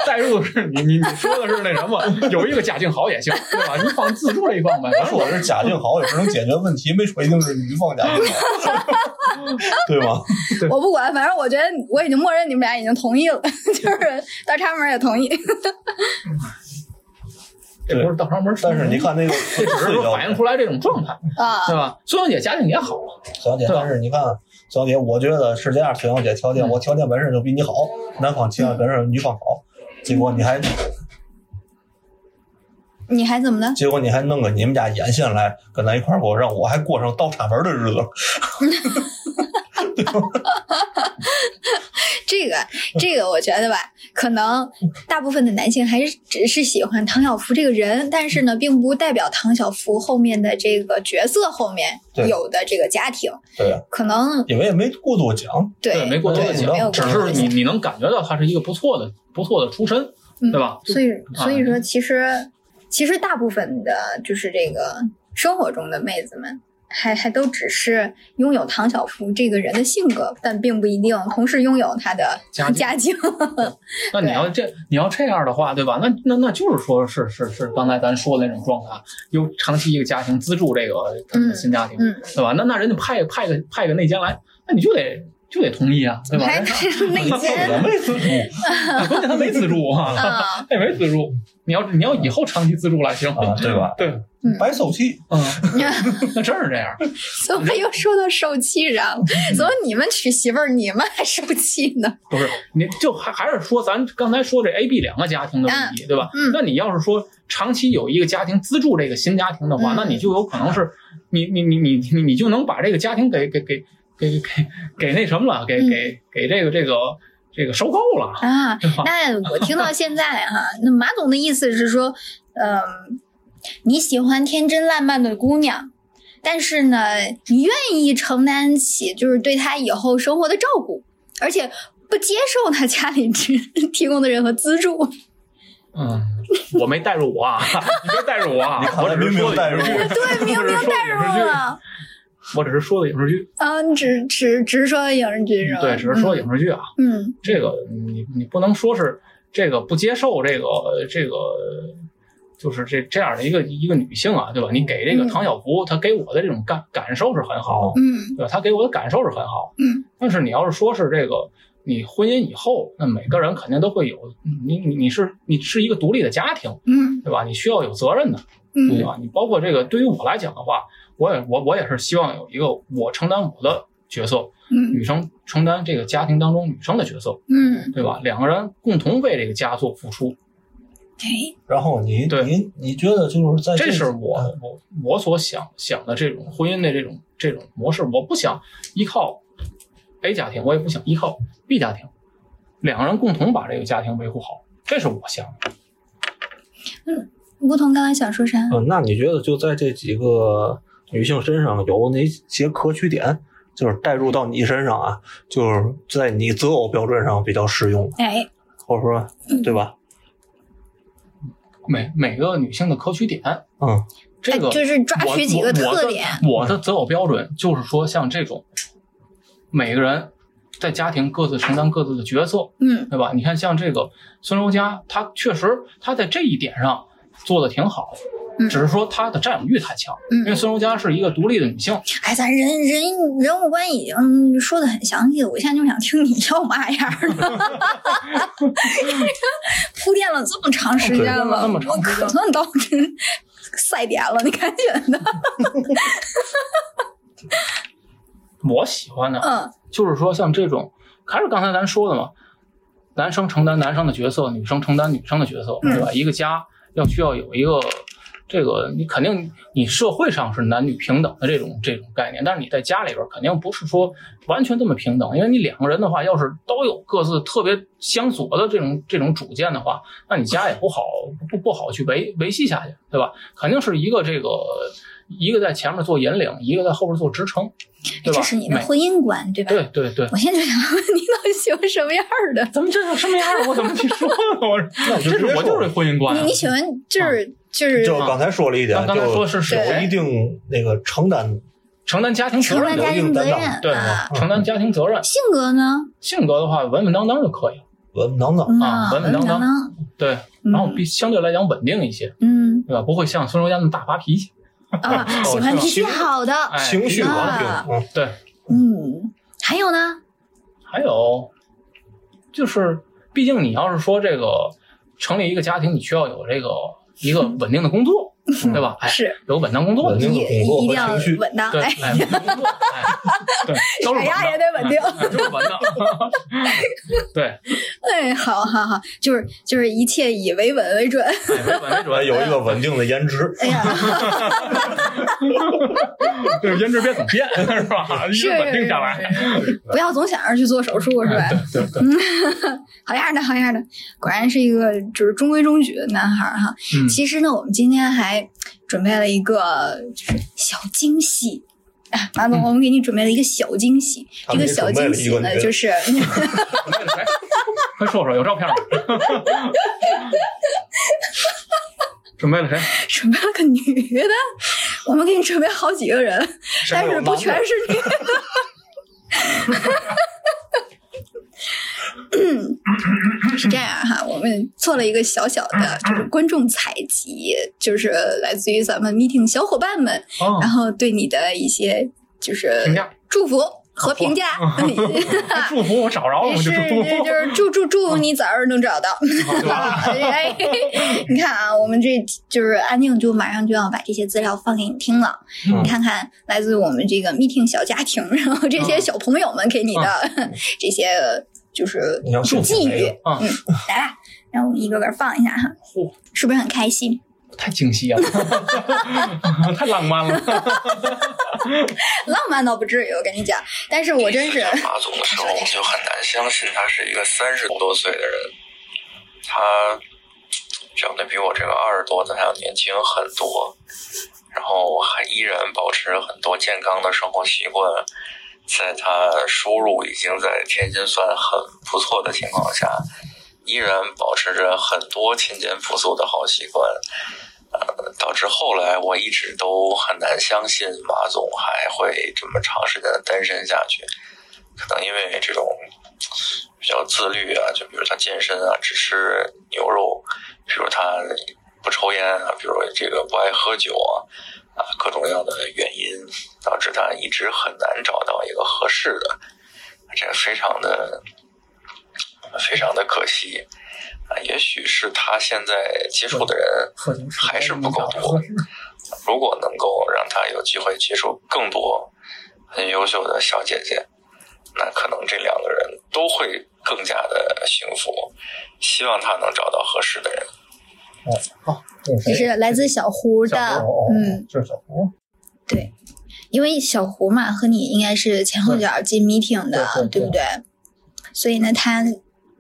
代入的是你你你说的是那什么，有一个家境好也行，对吧？你放自助这一方呗。他说我是家境好也是能解决问题，没说一定是女方家境好，对吗？我不管，反正我觉得我已经默认你们俩已经同意了，就是倒插门也同意。这不是倒插门，但是你看那个这只是说反映出来这种状态，啊。对吧？孙小姐家境也好，孙小姐，但是你看，孙小姐，我觉得是这样，孙小姐条件，我条件本身就比你好，男方条件本身女方好，结果你还你还怎么的？结果你还弄个你们家眼线来跟咱一块儿过，让我还过上倒插门的日子，这个这个，我觉得吧，可能大部分的男性还是只是喜欢唐小福这个人，但是呢，并不代表唐小福后面的这个角色后面有的这个家庭，对，可能因为也没过多讲，对没过多的讲，只是你你能感觉到他是一个不错的不错的出身，对吧？所以啊所以说，其实其实大部分的就是这个生活中的妹子们。还还都只是拥有唐小福这个人的性格，但并不一定同时拥有他的家境家境。那你要这你要这样的话，对吧？那那那就是说是是是刚才咱说的那种状态，有长期一个家庭资助这个他的新家庭，嗯对吧？那那人家派派个派个内奸来，那你就得就得同意啊，对吧？还人家内我奸没资助，关键他没资助啊，啊，他也没资助。你要你要以后长期资助来行，啊，对吧？对，白受气，嗯，那真是这样。怎么又说到受气上了？怎么你们娶媳妇儿，你们还受气呢？不是，你就还还是说咱刚才说这 A、B 两个家庭的问题，对吧？嗯那你要是说长期有一个家庭资助这个新家庭的话，嗯那你就有可能是你你你你你你就能把这个家庭给给给给给 给那什么了，给嗯给给这个这个这个收购了，啊，那我听到现在哈、那马总的意思是说，嗯、你喜欢天真烂漫的姑娘，但是呢，你愿意承担起就是对她以后生活的照顾，而且不接受她家里提提供的任何资助。嗯，我没带入我啊，你别带入我啊我只是明明带入对，明明带入了，我只是说的影视剧，啊，你只只只是说影视剧是吧？对，只是说影视剧啊。嗯这个你你不能说是这个不接受这个这个，就是这这样的一个一个女性啊，对吧？你给这个嗯唐小福，她给我的这种感感受是很好，嗯对吧？她给我的感受是很好，嗯。但是你要是说是这个。你婚姻以后，那每个人肯定都会有，你你你是你是一个独立的家庭，嗯对吧？你需要有责任的，对嗯吧？你包括这个，对于我来讲的话，我也我我也是希望有一个我承担我的角色，嗯女生承担这个家庭当中女生的角色，嗯，对吧？两个人共同为这个家做付出，哎，然后您对你你觉得就是在这是个我我我所想想的这种婚姻的这种这种模式。我不想依靠 A 家庭，我也不想依靠 B 家庭，两个人共同把这个家庭维护好，这是我想的。梧桐刚才想说啥？嗯，那你觉得就在这几个女性身上有哪些可取点，就是带入到你身上啊，就是在你择偶标准上比较适用，哎，或者说对吧？每每个女性的可取点，嗯，这个哎就是抓取几个特点我我的我的择偶标准就是说，像这种每个人在家庭各自承担各自的角色，嗯对吧？你看像这个孙柔嘉，她确实她在这一点上做的挺好的，嗯。只是说她的占有欲太强，嗯。因为孙柔嘉是一个独立的女性，哎，咱人人人物关已经说的很详细了，我现在就想听你要嘛样儿的，铺垫了这么长时间了，我可算到这赛点了，你赶紧的，我喜欢的嗯。就是说像这种，还是刚才咱说的嘛，男生承担男生的角色，女生承担女生的角色，嗯。对吧？一个家要需要有一个这个，你肯定你社会上是男女平等的这种这种概念，但是你在家里边肯定不是说完全这么平等，因为你两个人的话，要是都有各自特别相左的这种这种主见的话，那你家也不好不不好去维维系下去，对吧？肯定是一个这个一个在前面做引领，一个在后边做支撑，对吧？这是你的婚姻观，对吧？对对对。我现在就想问你到底喜欢什么样儿的？怎么这叫什么样儿？我怎么去说呢？我那你就这是我就是婚姻观啊。你你喜欢就是就是就刚才说了一点，刚刚才说是就有一定那个承担，承担家庭责任的，承担家庭责任对啊，承担家庭责任。性格呢？性格的话，稳稳当当就可以了。稳稳当当。嗯啊稳稳当当当，对，然后比相对来讲稳定一些，嗯对吧？不会像孙柔嘉那么大发脾气。啊，喜欢脾气好的，哎，情绪稳啊定，嗯，对，嗯，还有呢？还有就是，毕竟你要是说这个成立一个家庭，你需要有这个一个稳定的工作，对吧？哎，是有稳当工作的稳定一定要稳当，对，哎，哎，稳定工作，哎，对，都是稳当啥也得稳定哎就是稳当。对，哎，好好好，就是就是一切以维稳为准。哎，为稳为准，有一个稳定的颜值，哎呀，就是颜值别总变，是吧？一是直稳定下来。不要总想着去做手术，是吧？哎对对对，好样的，好样的，果然是一个就是中规中矩的男孩儿哈。嗯其实呢，我们今天还准备了一个就是小惊喜。啊，马总，嗯我们给你准备了一个小惊喜。这个小惊喜呢，就是？快说说，有照片吗？准备了谁？准备了个女的。我们给你准备好几个人，但是不全是女的。嗯，是这样哈，我们做了一个小小的，就是观众采集，就是来自于咱们 meeting 小伙伴们，哦然后对你的一些就是祝福和评价。祝福 我找着了，我是，就祝福。就是祝祝祝福你早日能找到。你看啊，我们这就是安静，就马上就要把这些资料放给你听了。嗯你看看来自我们这个 meeting 小家庭，然后这些小朋友们给你的 这些就是你要祝福寄语。啊嗯，来吧，让我们一个个放一下哈，嚯，是不是很开心？太惊喜了，太浪漫了。浪漫倒不至于，我跟你讲，但是我真是马总的时候，我就很难相信他是一个三十多岁的人，他长得比我这个二十多的还要年轻很多，然后还依然保持很多健康的生活习惯，在他收入已经在天津算很不错的情况下，依然保持着很多勤俭朴素的好习惯。呃，导致后来我一直都很难相信马总还会这么长时间的单身下去。可能因为这种比较自律啊，就比如他健身啊，只吃牛肉，比如他不抽烟啊，比如这个不爱喝酒啊，啊，各种各样的原因，导致他一直很难找到一个合适的，这个非常的非常的可惜啊。也许是他现在接触的人还是不够多。如果能够让他有机会接触更多很优秀的小姐姐，那可能这两个人都会更加的幸福。希望他能找到合适的人。这是来自小胡的，胡嗯，这是小胡。对，因为小胡嘛和你应该是前后脚进 meeting 的，对对对不对？所以呢，他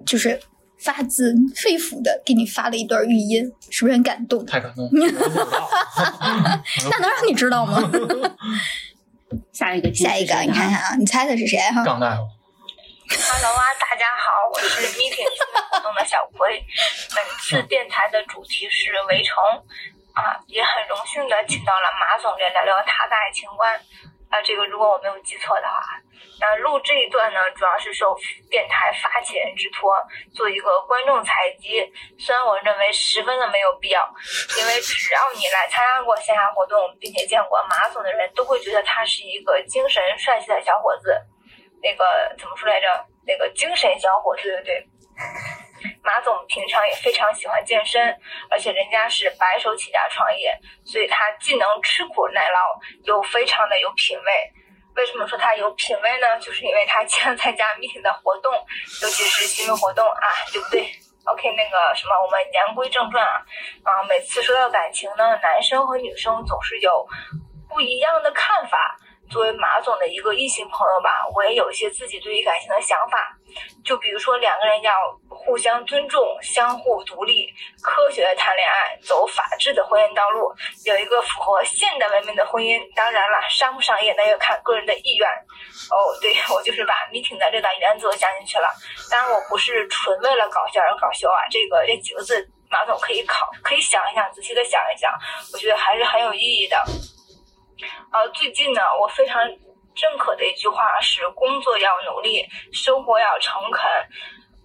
就是发自肺腑的给你发了一段语音，是不是很感动？太感动 那能让你知道吗？下一个，下一个，你看看啊，你猜猜是谁哈？杠大夫，Hello 啊，大家好，我是 Meeting 活动的小葵。本次电台的主题是围城啊，也很荣幸的请到了马总来聊聊他的爱情观。啊，这个如果我没有记错的话。那录这一段呢，主要是受电台发起人之托，做一个观众采集。虽然我认为十分的没有必要，因为只要你来参加过线下活动，并且见过马总的人，都会觉得他是一个精神帅气的小伙子。那个怎么说来着？那个精神小伙，对对对。马总平常也非常喜欢健身，而且人家是白手起家创业，所以他既能吃苦耐劳，又非常的有品味。为什么说他有品味呢？就是因为他经常参加密铁的活动，尤其是新闻活动啊，对不对？OK，那个什么，我们言归正传啊，啊，每次说到感情呢，男生和女生总是有不一样的看法。作为马总的一个异性朋友吧，我也有一些自己对于感情的想法。就比如说，两个人要互相尊重、相互独立、科学的谈恋爱，走法治的婚姻道路，有一个符合现代文明的婚姻。当然了，商不商业那要看个人的意愿。哦，对我就是把 meeting 的这段原则加进去了。当然，我不是纯为了搞笑而搞笑啊。这个这几个字，马总可以考，可以想一想，仔细的想一想，我觉得还是很有意义的。呃，最近呢，我非常认可的一句话是：工作要努力，生活要诚恳。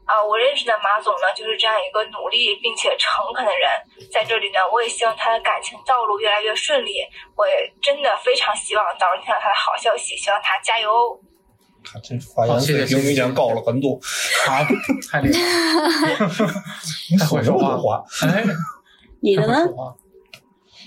啊，我认识的马总呢，就是这样一个努力并且诚恳的人。在这里呢，我也希望他的感情道路越来越顺利。我也真的非常希望早日听到他的好消息，希望他加油哦。他这发言水平明显高了很多，啊，太厉害了，你太会说话说这么多话，哎，你的呢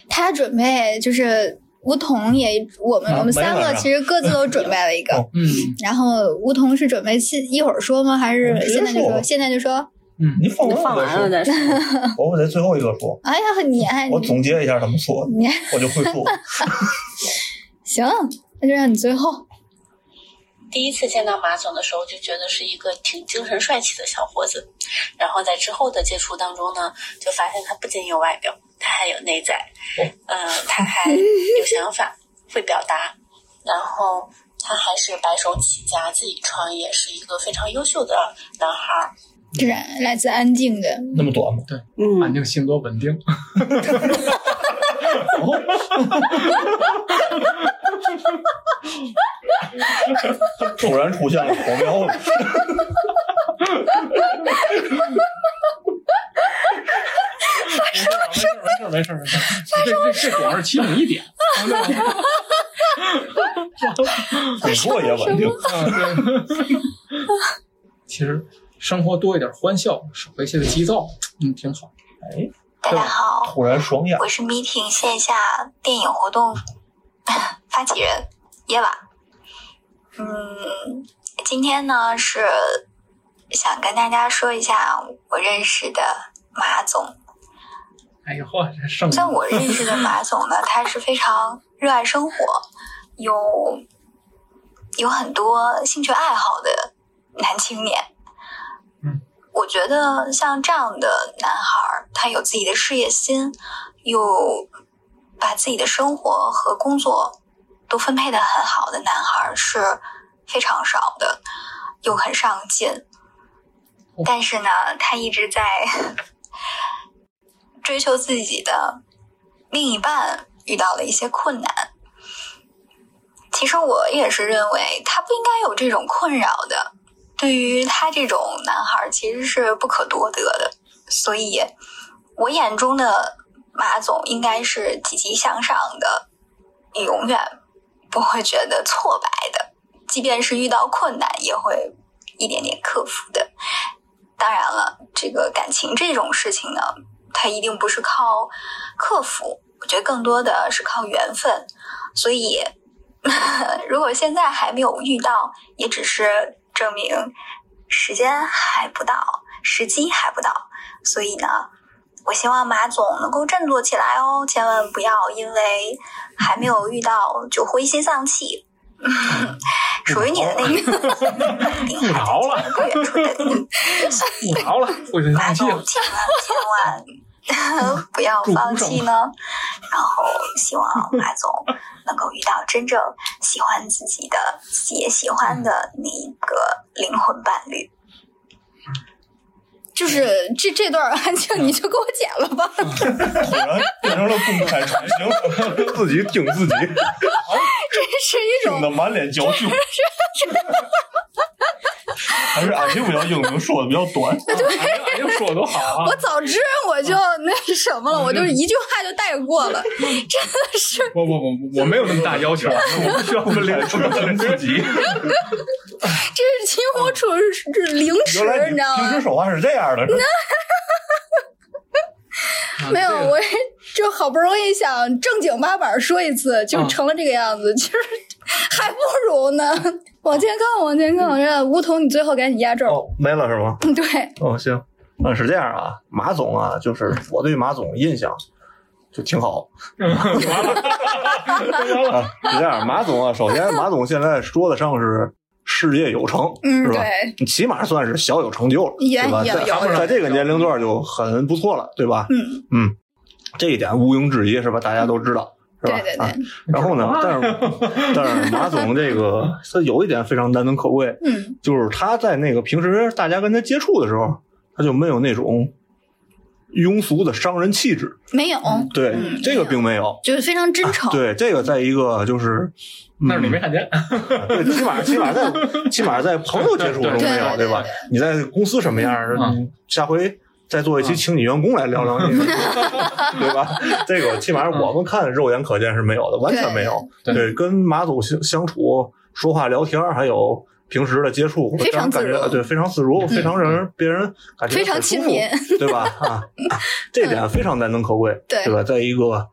他准备就是梧桐也，我们、啊我们三个其实各自都准备了一个，哦嗯然后梧桐是准备现一会儿说吗？还是现在就说？说现在就说？嗯，你放放完了再再说。我，我得最后一个说，哎呀，你还我总结一下怎么说的，你我就会说。行，那就让你最后。第一次见到马总的时候，就觉得是一个挺精神帅气的小伙子。然后在之后的接触当中呢，就发现他不仅有外表，他还有内在，呃，他还有想法，会表达，然后他还是白手起家，自己创业，是一个非常优秀的男孩儿。这是来自安静的，那么短吗？嗯，安静，性格稳定。突然出现了火苗子，没事儿没事儿没事儿没事儿，这这这主要是其中一点。工作也稳定。啊，对。其实生活多一点欢笑，少一些的急躁，嗯，挺好。哎，大家好，突然双眼，我是 Meeting 线下电影活动发起人耶娃。嗯，今天呢是想跟大家说一下我认识的马总。哎呦嚯，这胜在我认识的马总呢，他是非常热爱生活，有有很多兴趣爱好的男青年。嗯，我觉得像这样的男孩，他有自己的事业心，又把自己的生活和工作都分配的很好的男孩是非常少的，又很上进。但是呢，他一直在追求自己的另一半遇到了一些困难。其实我也是认为他不应该有这种困扰的，对于他这种男孩其实是不可多得的。所以，我眼中的马总应该是积极向上的，永远不会觉得挫败的，即便是遇到困难也会一点点克服的。当然了，这个感情这种事情呢，它一定不是靠克服，我觉得更多的是靠缘分。所以，如果现在还没有遇到，也只是证明时间还不到，时机还不到。所以呢，我希望马总能够振作起来哦，千万不要因为还没有遇到就灰心丧气。属于你的那个 着了不远处等你。不好了，马总。千万千万 不要放弃呢。然后希望马总能够遇到真正喜欢自己的、也喜欢的那一个灵魂伴侣。就是这这段安静，你就给我剪了吧。突然变成了公开传行，自己听自己。这是一种听得满脸娇羞。还是俺这比较英明，说的比较短。哎呦，说的多好啊！我早知我就那什么了，我就一句话就带过了，真的是。我我我我没有那么大要求，我不需要分裂出自己。这 是近乎处是凌迟，你知道吗？平时说话是这样的。没有，我就好不容易想正经八百说一次，就成了这个样子，其实还不如呢。往前看，往前看，这梧桐，你最后赶紧压轴。哦，没了是吗？对。哦，行，嗯，是这样啊，马总啊，就是我对马总印象就挺好。啊，是这样，马总啊，首先马总现在说得上是事业有成，嗯，是吧？对，起码算是小有成就了，也对吧？也在在这个年龄段就很不错了，对吧？嗯嗯，这一点毋庸置疑，是吧？大家都知道。是吧？对对对啊，然后呢？但是但是马总这个他有一点非常难能可贵，嗯，就是他在那个平时大家跟他接触的时候，他就没有那种庸俗的商人气质。没有，对，嗯这个并没有。就是非常真诚。对，这个在一个就是，但是你没看见，对，起码起码在 起码在朋友接触中没有，对对对对？你在公司什么样下回再做一期，请你员工来聊聊你，对吧？这个起码我们看肉眼可见是没有的，完全没有。对对，跟马总相相处、说话、聊天儿，还有平时的接触，非常感觉对，非常自如，非常让人别人感觉非常很舒服亲民，对吧？啊，这点非常难能可贵，对对吧？在一个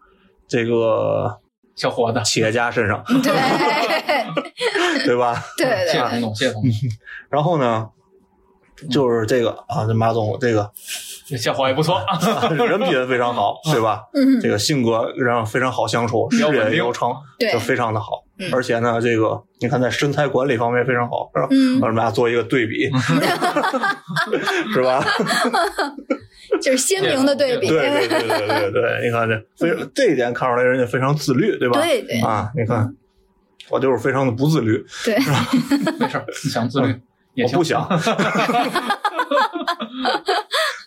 这个小伙子，企业家身上，对 对吧？对对对谢总统，谢总，然后呢，就是这个啊，这马总这个这小伙也不错，人品非常好，对吧？嗯这个性格让非常好相处，事业有成，对就非常的好嗯。而且呢，这个你看在身材管理方面非常好，是吧？嗯我们俩做一个对比，是吧？就是鲜明的对比。对对对对对对，你看这非这一点看出来人家非常自律，对吧？对对啊，你看我就是非常的不自律，对 没事儿，你想自律也行我不想。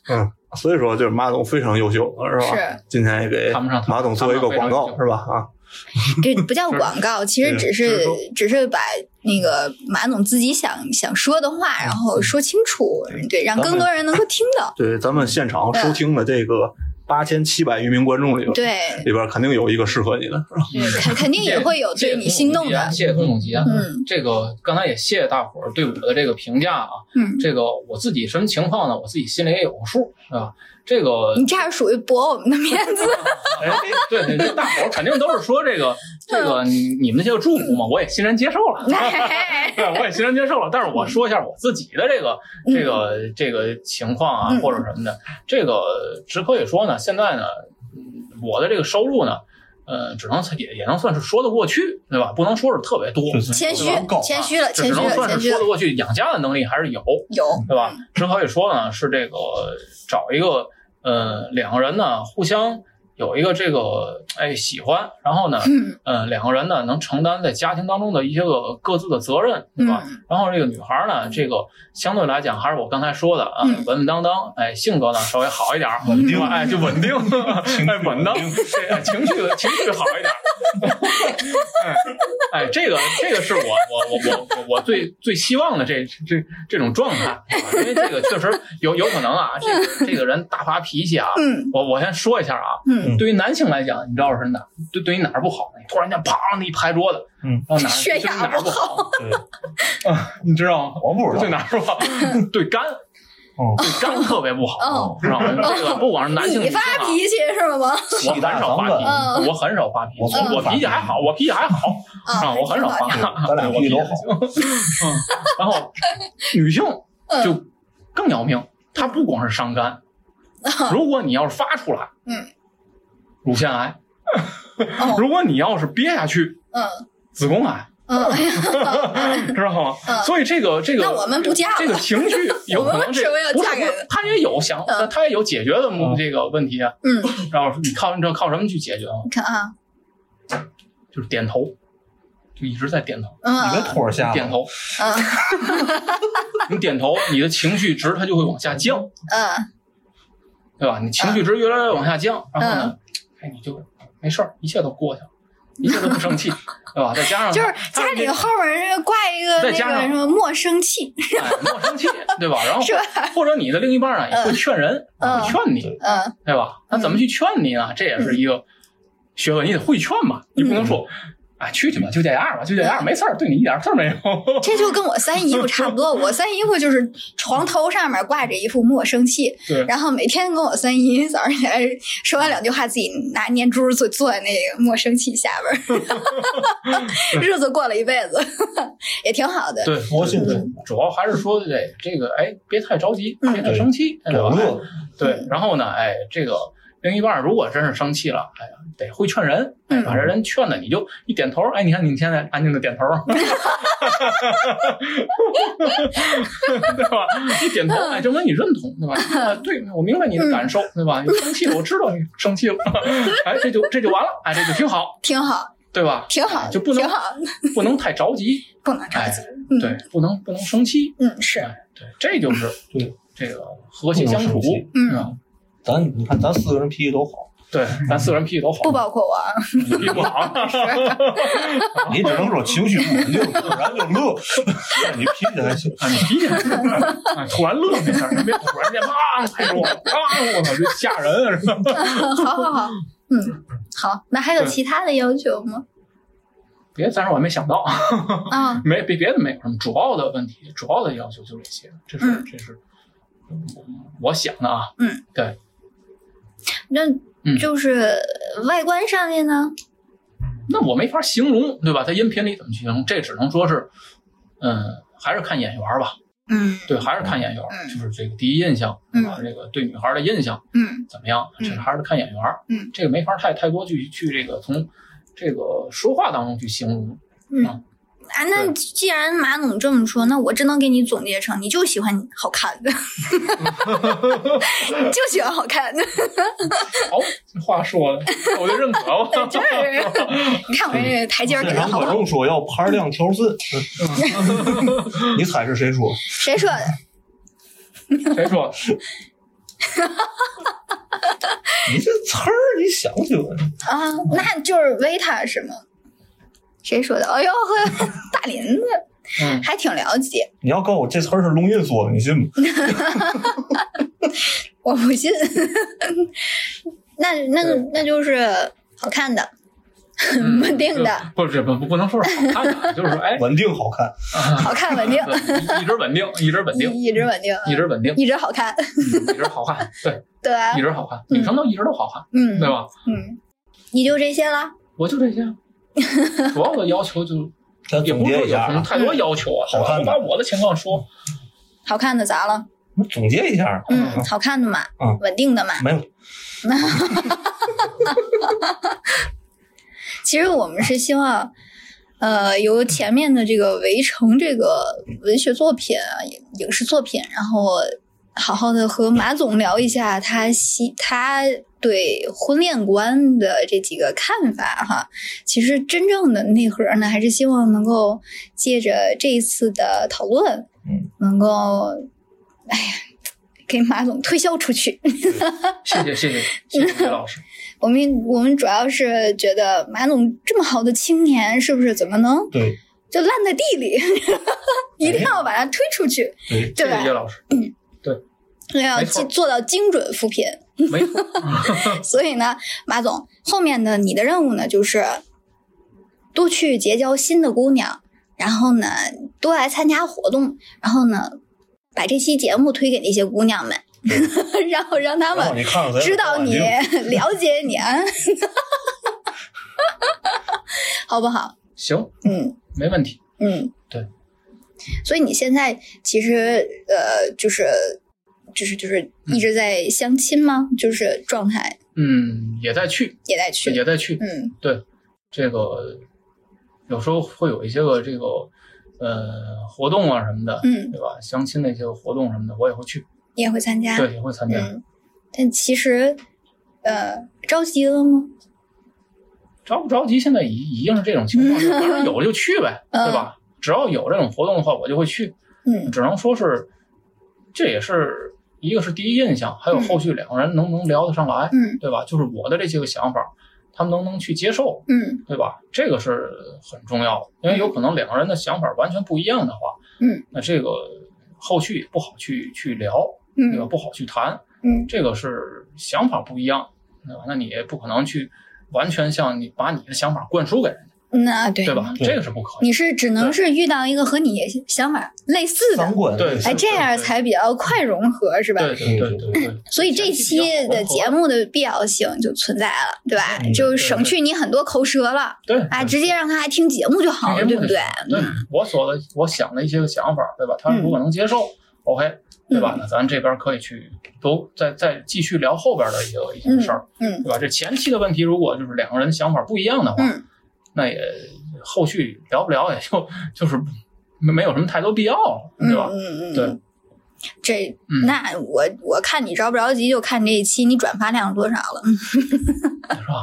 嗯，所以说就是马总非常优秀，是吧？是今天也给马总做一个广告，是吧？啊，这不叫广告，其实只是只是把那个马总自己想想说的话，然后说清楚，对，让更多人能够听到。对，咱们现场收听的这个八千七百余名观众里边，对，里边肯定有一个适合你的，是吧？肯肯定也会有对你心动的。谢谢龚总吉啊，嗯这个刚才也谢谢大伙儿对我的这个评价啊，嗯，这个我自己什么情况呢？我自己心里也有个数，是吧？这个你这样属于驳我们的面子。哎，对对对，大伙儿肯定都是说这个 这个你你们的这个祝福嘛，我也欣然接受了。对，我也欣然接受了。但是我说一下我自己的这个嗯这个这个情况啊，嗯或者什么的，这个只可以说呢，现在呢，嗯我的这个收入呢，呃，只能也也能算是说得过去，对吧？不能说是特别多，谦虚谦虚了，谦虚了，只能算。是说得过去，养家的能力还是有，有，对吧？只可以说呢，是这个找一个呃两个人呢互相有一个这个哎喜欢，然后呢，嗯。呃两个人呢能承担在家庭当中的一些个各自的责任，对吧？嗯。然后这个女孩呢，这个相对来讲还是我刚才说的啊，嗯。稳稳当当，哎，性格呢稍微好一点儿，稳定哎，就稳定，哎，稳当，情绪情绪好一点儿，哎，哎，这个这个是我我我我我我最最希望的这这这种状态，啊因为这个确实有有可能啊，这个这个人大发脾气啊，嗯。我我先说一下啊，嗯，对于男性来讲，你知道是哪对对于哪儿不好？你突然间砰的一拍桌子，嗯，然后哪儿 血压对哪儿不好？对，啊，你知道吗？我不知道对哪儿不好？对肝，哦，对肝特别不好，哦知道吗？这个不管是男性女你发脾气是吗？我很少发脾嗯气，我很少发脾气，我我脾气还好，我脾气还好啊，我很少发，咱俩脾气都好嗯，然后女性就更要命，她不光是伤肝，如果你要是发出来，嗯，乳腺癌，哦。如果你要是憋下去，嗯。子宫癌。嗯，知道吗？嗯。所以这个这个，那我们不嫁了。这个情绪 有可能这我们是不是不是，他也有想，嗯。他也有解决的这个问题啊。嗯，然后你靠你知道靠什么去解决吗？你看啊，就是点头，就一直在点头，嗯。你的托儿下点头，嗯。你点头，你的情绪值它就会往下降，嗯。对吧？你情绪值越来越往下降，然后嗯。呢，哎，你就没事儿，一切都过去了。一切都不生气，对吧？再加上 就是家里后面挂一个那再加上个什么莫生气，哎，莫生气，对吧？然后 或者你的另一半呢也会劝人，劝你，嗯对吧？那怎么去劝你呢？这也是一个学问，你得会劝嘛，你不能说。哎，去去吧，就这样吧，就这样，没事儿，对你一点事儿没有。这就跟我三姨夫差不多。我三姨夫就是床头上面挂着一副莫生气，对，然后每天跟我三姨早上起来说完两句话，自己拿念珠坐坐在那个莫生气下边儿，日子过了一辈子，也挺好的。对，佛性对，主要还是说这这个，哎，别太着急，嗯别太生气，对吧？对，然后呢，哎，这个另一半如果真是生气了，哎呀，得会劝人，哎，嗯把这人劝的，你就一点头，哎，你看你现在安静的点头，对吧？一点头，哎，证明你认同，对吧？啊，对，我明白你的感受，对吧？你生气了，我知道你生气了，哎，这就这就完了，哎，这就挺好，挺好，对吧？挺好，就不能挺好，不能太着急，不能着哎急。嗯，对，不能不能生气，嗯，是，哎，对，这就是对这个和谐相处嗯？咱你看咱四个人脾气都好，对，咱四个人脾气都好，不包括我啊。脾气不好，你只能说情绪不稳定，突然就乐，你脾气还行。啊，你脾气还行啊，突然乐没事儿，你别突然间啪拍桌子，啪，我操，这吓人啊，是吧？好好好，嗯，好。那还有其他的要求吗？别，暂时我还没想到，啊，没别别的没有什么，主要的问题，主要的要求就这些，这是嗯这是我想的啊，嗯，对，那嗯就是外观上面呢？那我没法形容，对吧？在音频里怎么去形容？这只能说是，嗯，还是看眼缘吧。嗯对，还是看眼缘，嗯就是这个第一印象，对吧？这个对女孩的印象嗯怎么样？嗯这还是看眼缘。嗯，这个没法太太多去去这个从这个说话当中去形容。嗯啊啊，那既然马总这么说，那我只能给你总结成，你就喜欢好看的，你 就喜欢好看的。好，这话说的，我就认可了。就是你看我这台阶儿给的让好不好？观众说要盘量调顺，你猜是谁说？谁说的？谁说？你这词儿你想起来？啊，那就是维塔是吗？谁说的？哎呦呵，大林子嗯，还挺了解，你要告诉我这词儿是龙印说的，你信吗？我不信。那那那就是好看的，嗯稳定的，不是不不不能说是好看的，就是说哎，稳定好看，好看稳定，一直稳定，一直稳定，一一直稳定，一直稳定，一直好看，嗯一直好看，对，对吧一？直好看，女生都一直都好看，嗯对吧？嗯，你就这些了。我就这些，主要的要求就咱总也不是结一下啊，有什么太多要求啊，好看把我的情况说，好看的咋了？我总结一下，嗯，好看的嘛，嗯稳定的嘛。没有。其实我们是希望，呃，由前面的这个《围城》这个文学作品啊、影影视作品，然后好好的和马总聊一下他希他对婚恋观的这几个看法哈。其实真正的内核呢，还是希望能够借着这一次的讨论，嗯，能够，哎呀，给马总推销出去。谢谢谢谢谢谢老师，我们我们主要是觉得马总这么好的青年，是不是怎么能对就烂在地里？一定要把它推出去，对，对吧？谢谢叶老师，要没错做到精准扶贫。没错，所以呢，马总后面的你的任务呢，就是多去结交新的姑娘，然后呢，多来参加活动，然后呢，把这期节目推给那些姑娘们，然后让他们知道你、了解你啊，好不好？行，嗯。没问题，嗯，对。所以你现在其实呃，就是就是就是一直在相亲吗？就是状态嗯，也在去，也在去，也在去，嗯对，这个有时候会有一些个这个呃活动啊什么的，嗯，对吧？相亲那些个活动什么的，我也会去，你也会参加，对，也会参加。嗯，但其实呃，着急了吗？着不着急？现在已已经是这种情况，反正有就去呗，嗯对吧？只要有这种活动的话，我就会去。嗯只能说是，这也是一个是第一印象，还有后续两个人能不能聊得上来，嗯对吧？就是我的这些个想法，他们能不能去接受，嗯对吧？这个是很重要的，因为有可能两个人的想法完全不一样的话，嗯，那这个后续也不好去去聊，对吧？嗯不好去谈，嗯这个是想法不一样，对吧？那你也不可能去完全像你把你的想法灌输给人家，那对对吧？这个是不可以。你是只能是遇到一个和你想法类似的哎，这样才比较快融合，是吧？对对对对对，所以这期的节目的必要性就存在了，对吧？嗯就省去你很多口舌了，对啊，直接让他来听节目就好了，对不对？对我所的我想的一些个想法，对吧？他如果能接受，OK，对吧？那咱这边可以去都再再继续聊后边的一个一些事儿，嗯对吧？这前期的问题，如果就是两个人想法不一样的话，嗯那也后续聊不聊也就就是没没有什么太多必要了，嗯对吧？嗯嗯，对嗯。这嗯那我我看你着不着急，就看这一期你转发量多少了。是吧？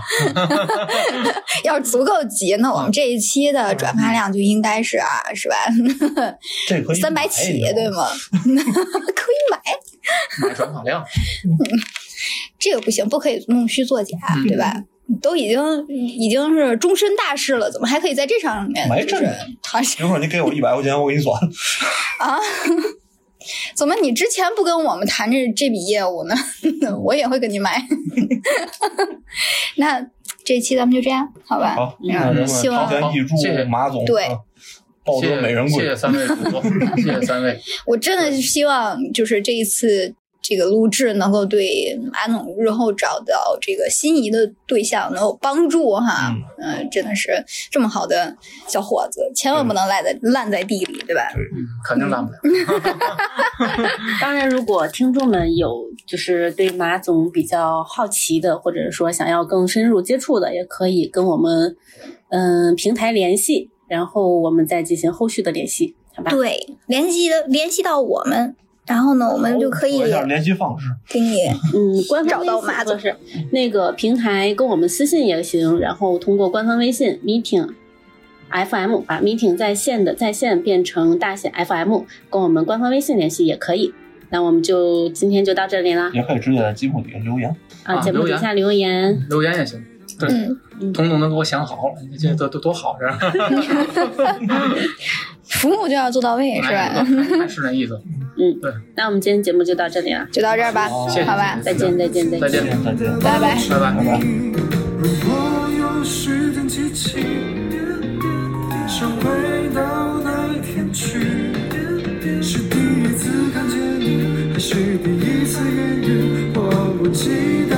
要是足够急，那我们这一期的转发量就应该是啊，是吧？这可以三百买起，对吗？可以买，买转发量，这个不行，不可以弄虚作假，嗯对吧？都已经已经是终身大事了，怎么还可以在这上面就是买真的尝试比如说你给我一百块钱，我给你转。啊？怎么你之前不跟我们谈这这笔业务呢？我也会跟你买。那这期咱们就这样，好吧？好，嗯那咱们希望谢谢马总对啊抱得美人归谢谢谢。三位主播，谢谢三位。我真的是希望，就是这一次这个录制能够对马总日后找到这个心仪的对象能有帮助哈。嗯、真的是这么好的小伙子，千万不能赖在烂在地里，对吧？嗯，肯定烂不了。当然，如果听众们有就是对马总比较好奇的，或者说想要更深入接触的，也可以跟我们嗯平台联系，然后我们再进行后续的联系，好吧？对，联系的联系到我们，然后呢，我们就可以说一下联系方式。给你嗯，官方找到微信马总是那个平台跟我们私信也行，然后通过官方微信 meeting FM 把 meeting 在线的在线变成大写 FM，跟我们官方微信联系也可以。那我们就今天就到这里啦，也可以直接在节目底下留言。啊，节目底下留言，留言也行。对，嗯，彤彤能给我想好了，这多多多好着，服务 就要做到位，是吧？是那意思。嗯，对那我们今天节目就到这里了，就到这儿吧，好谢谢好吧，再见，再见，再见，再见。拜拜。拜拜。拜拜。如果有时间机器，想回到那一天去，是第一次看见你，还是第一次言语？我不记得。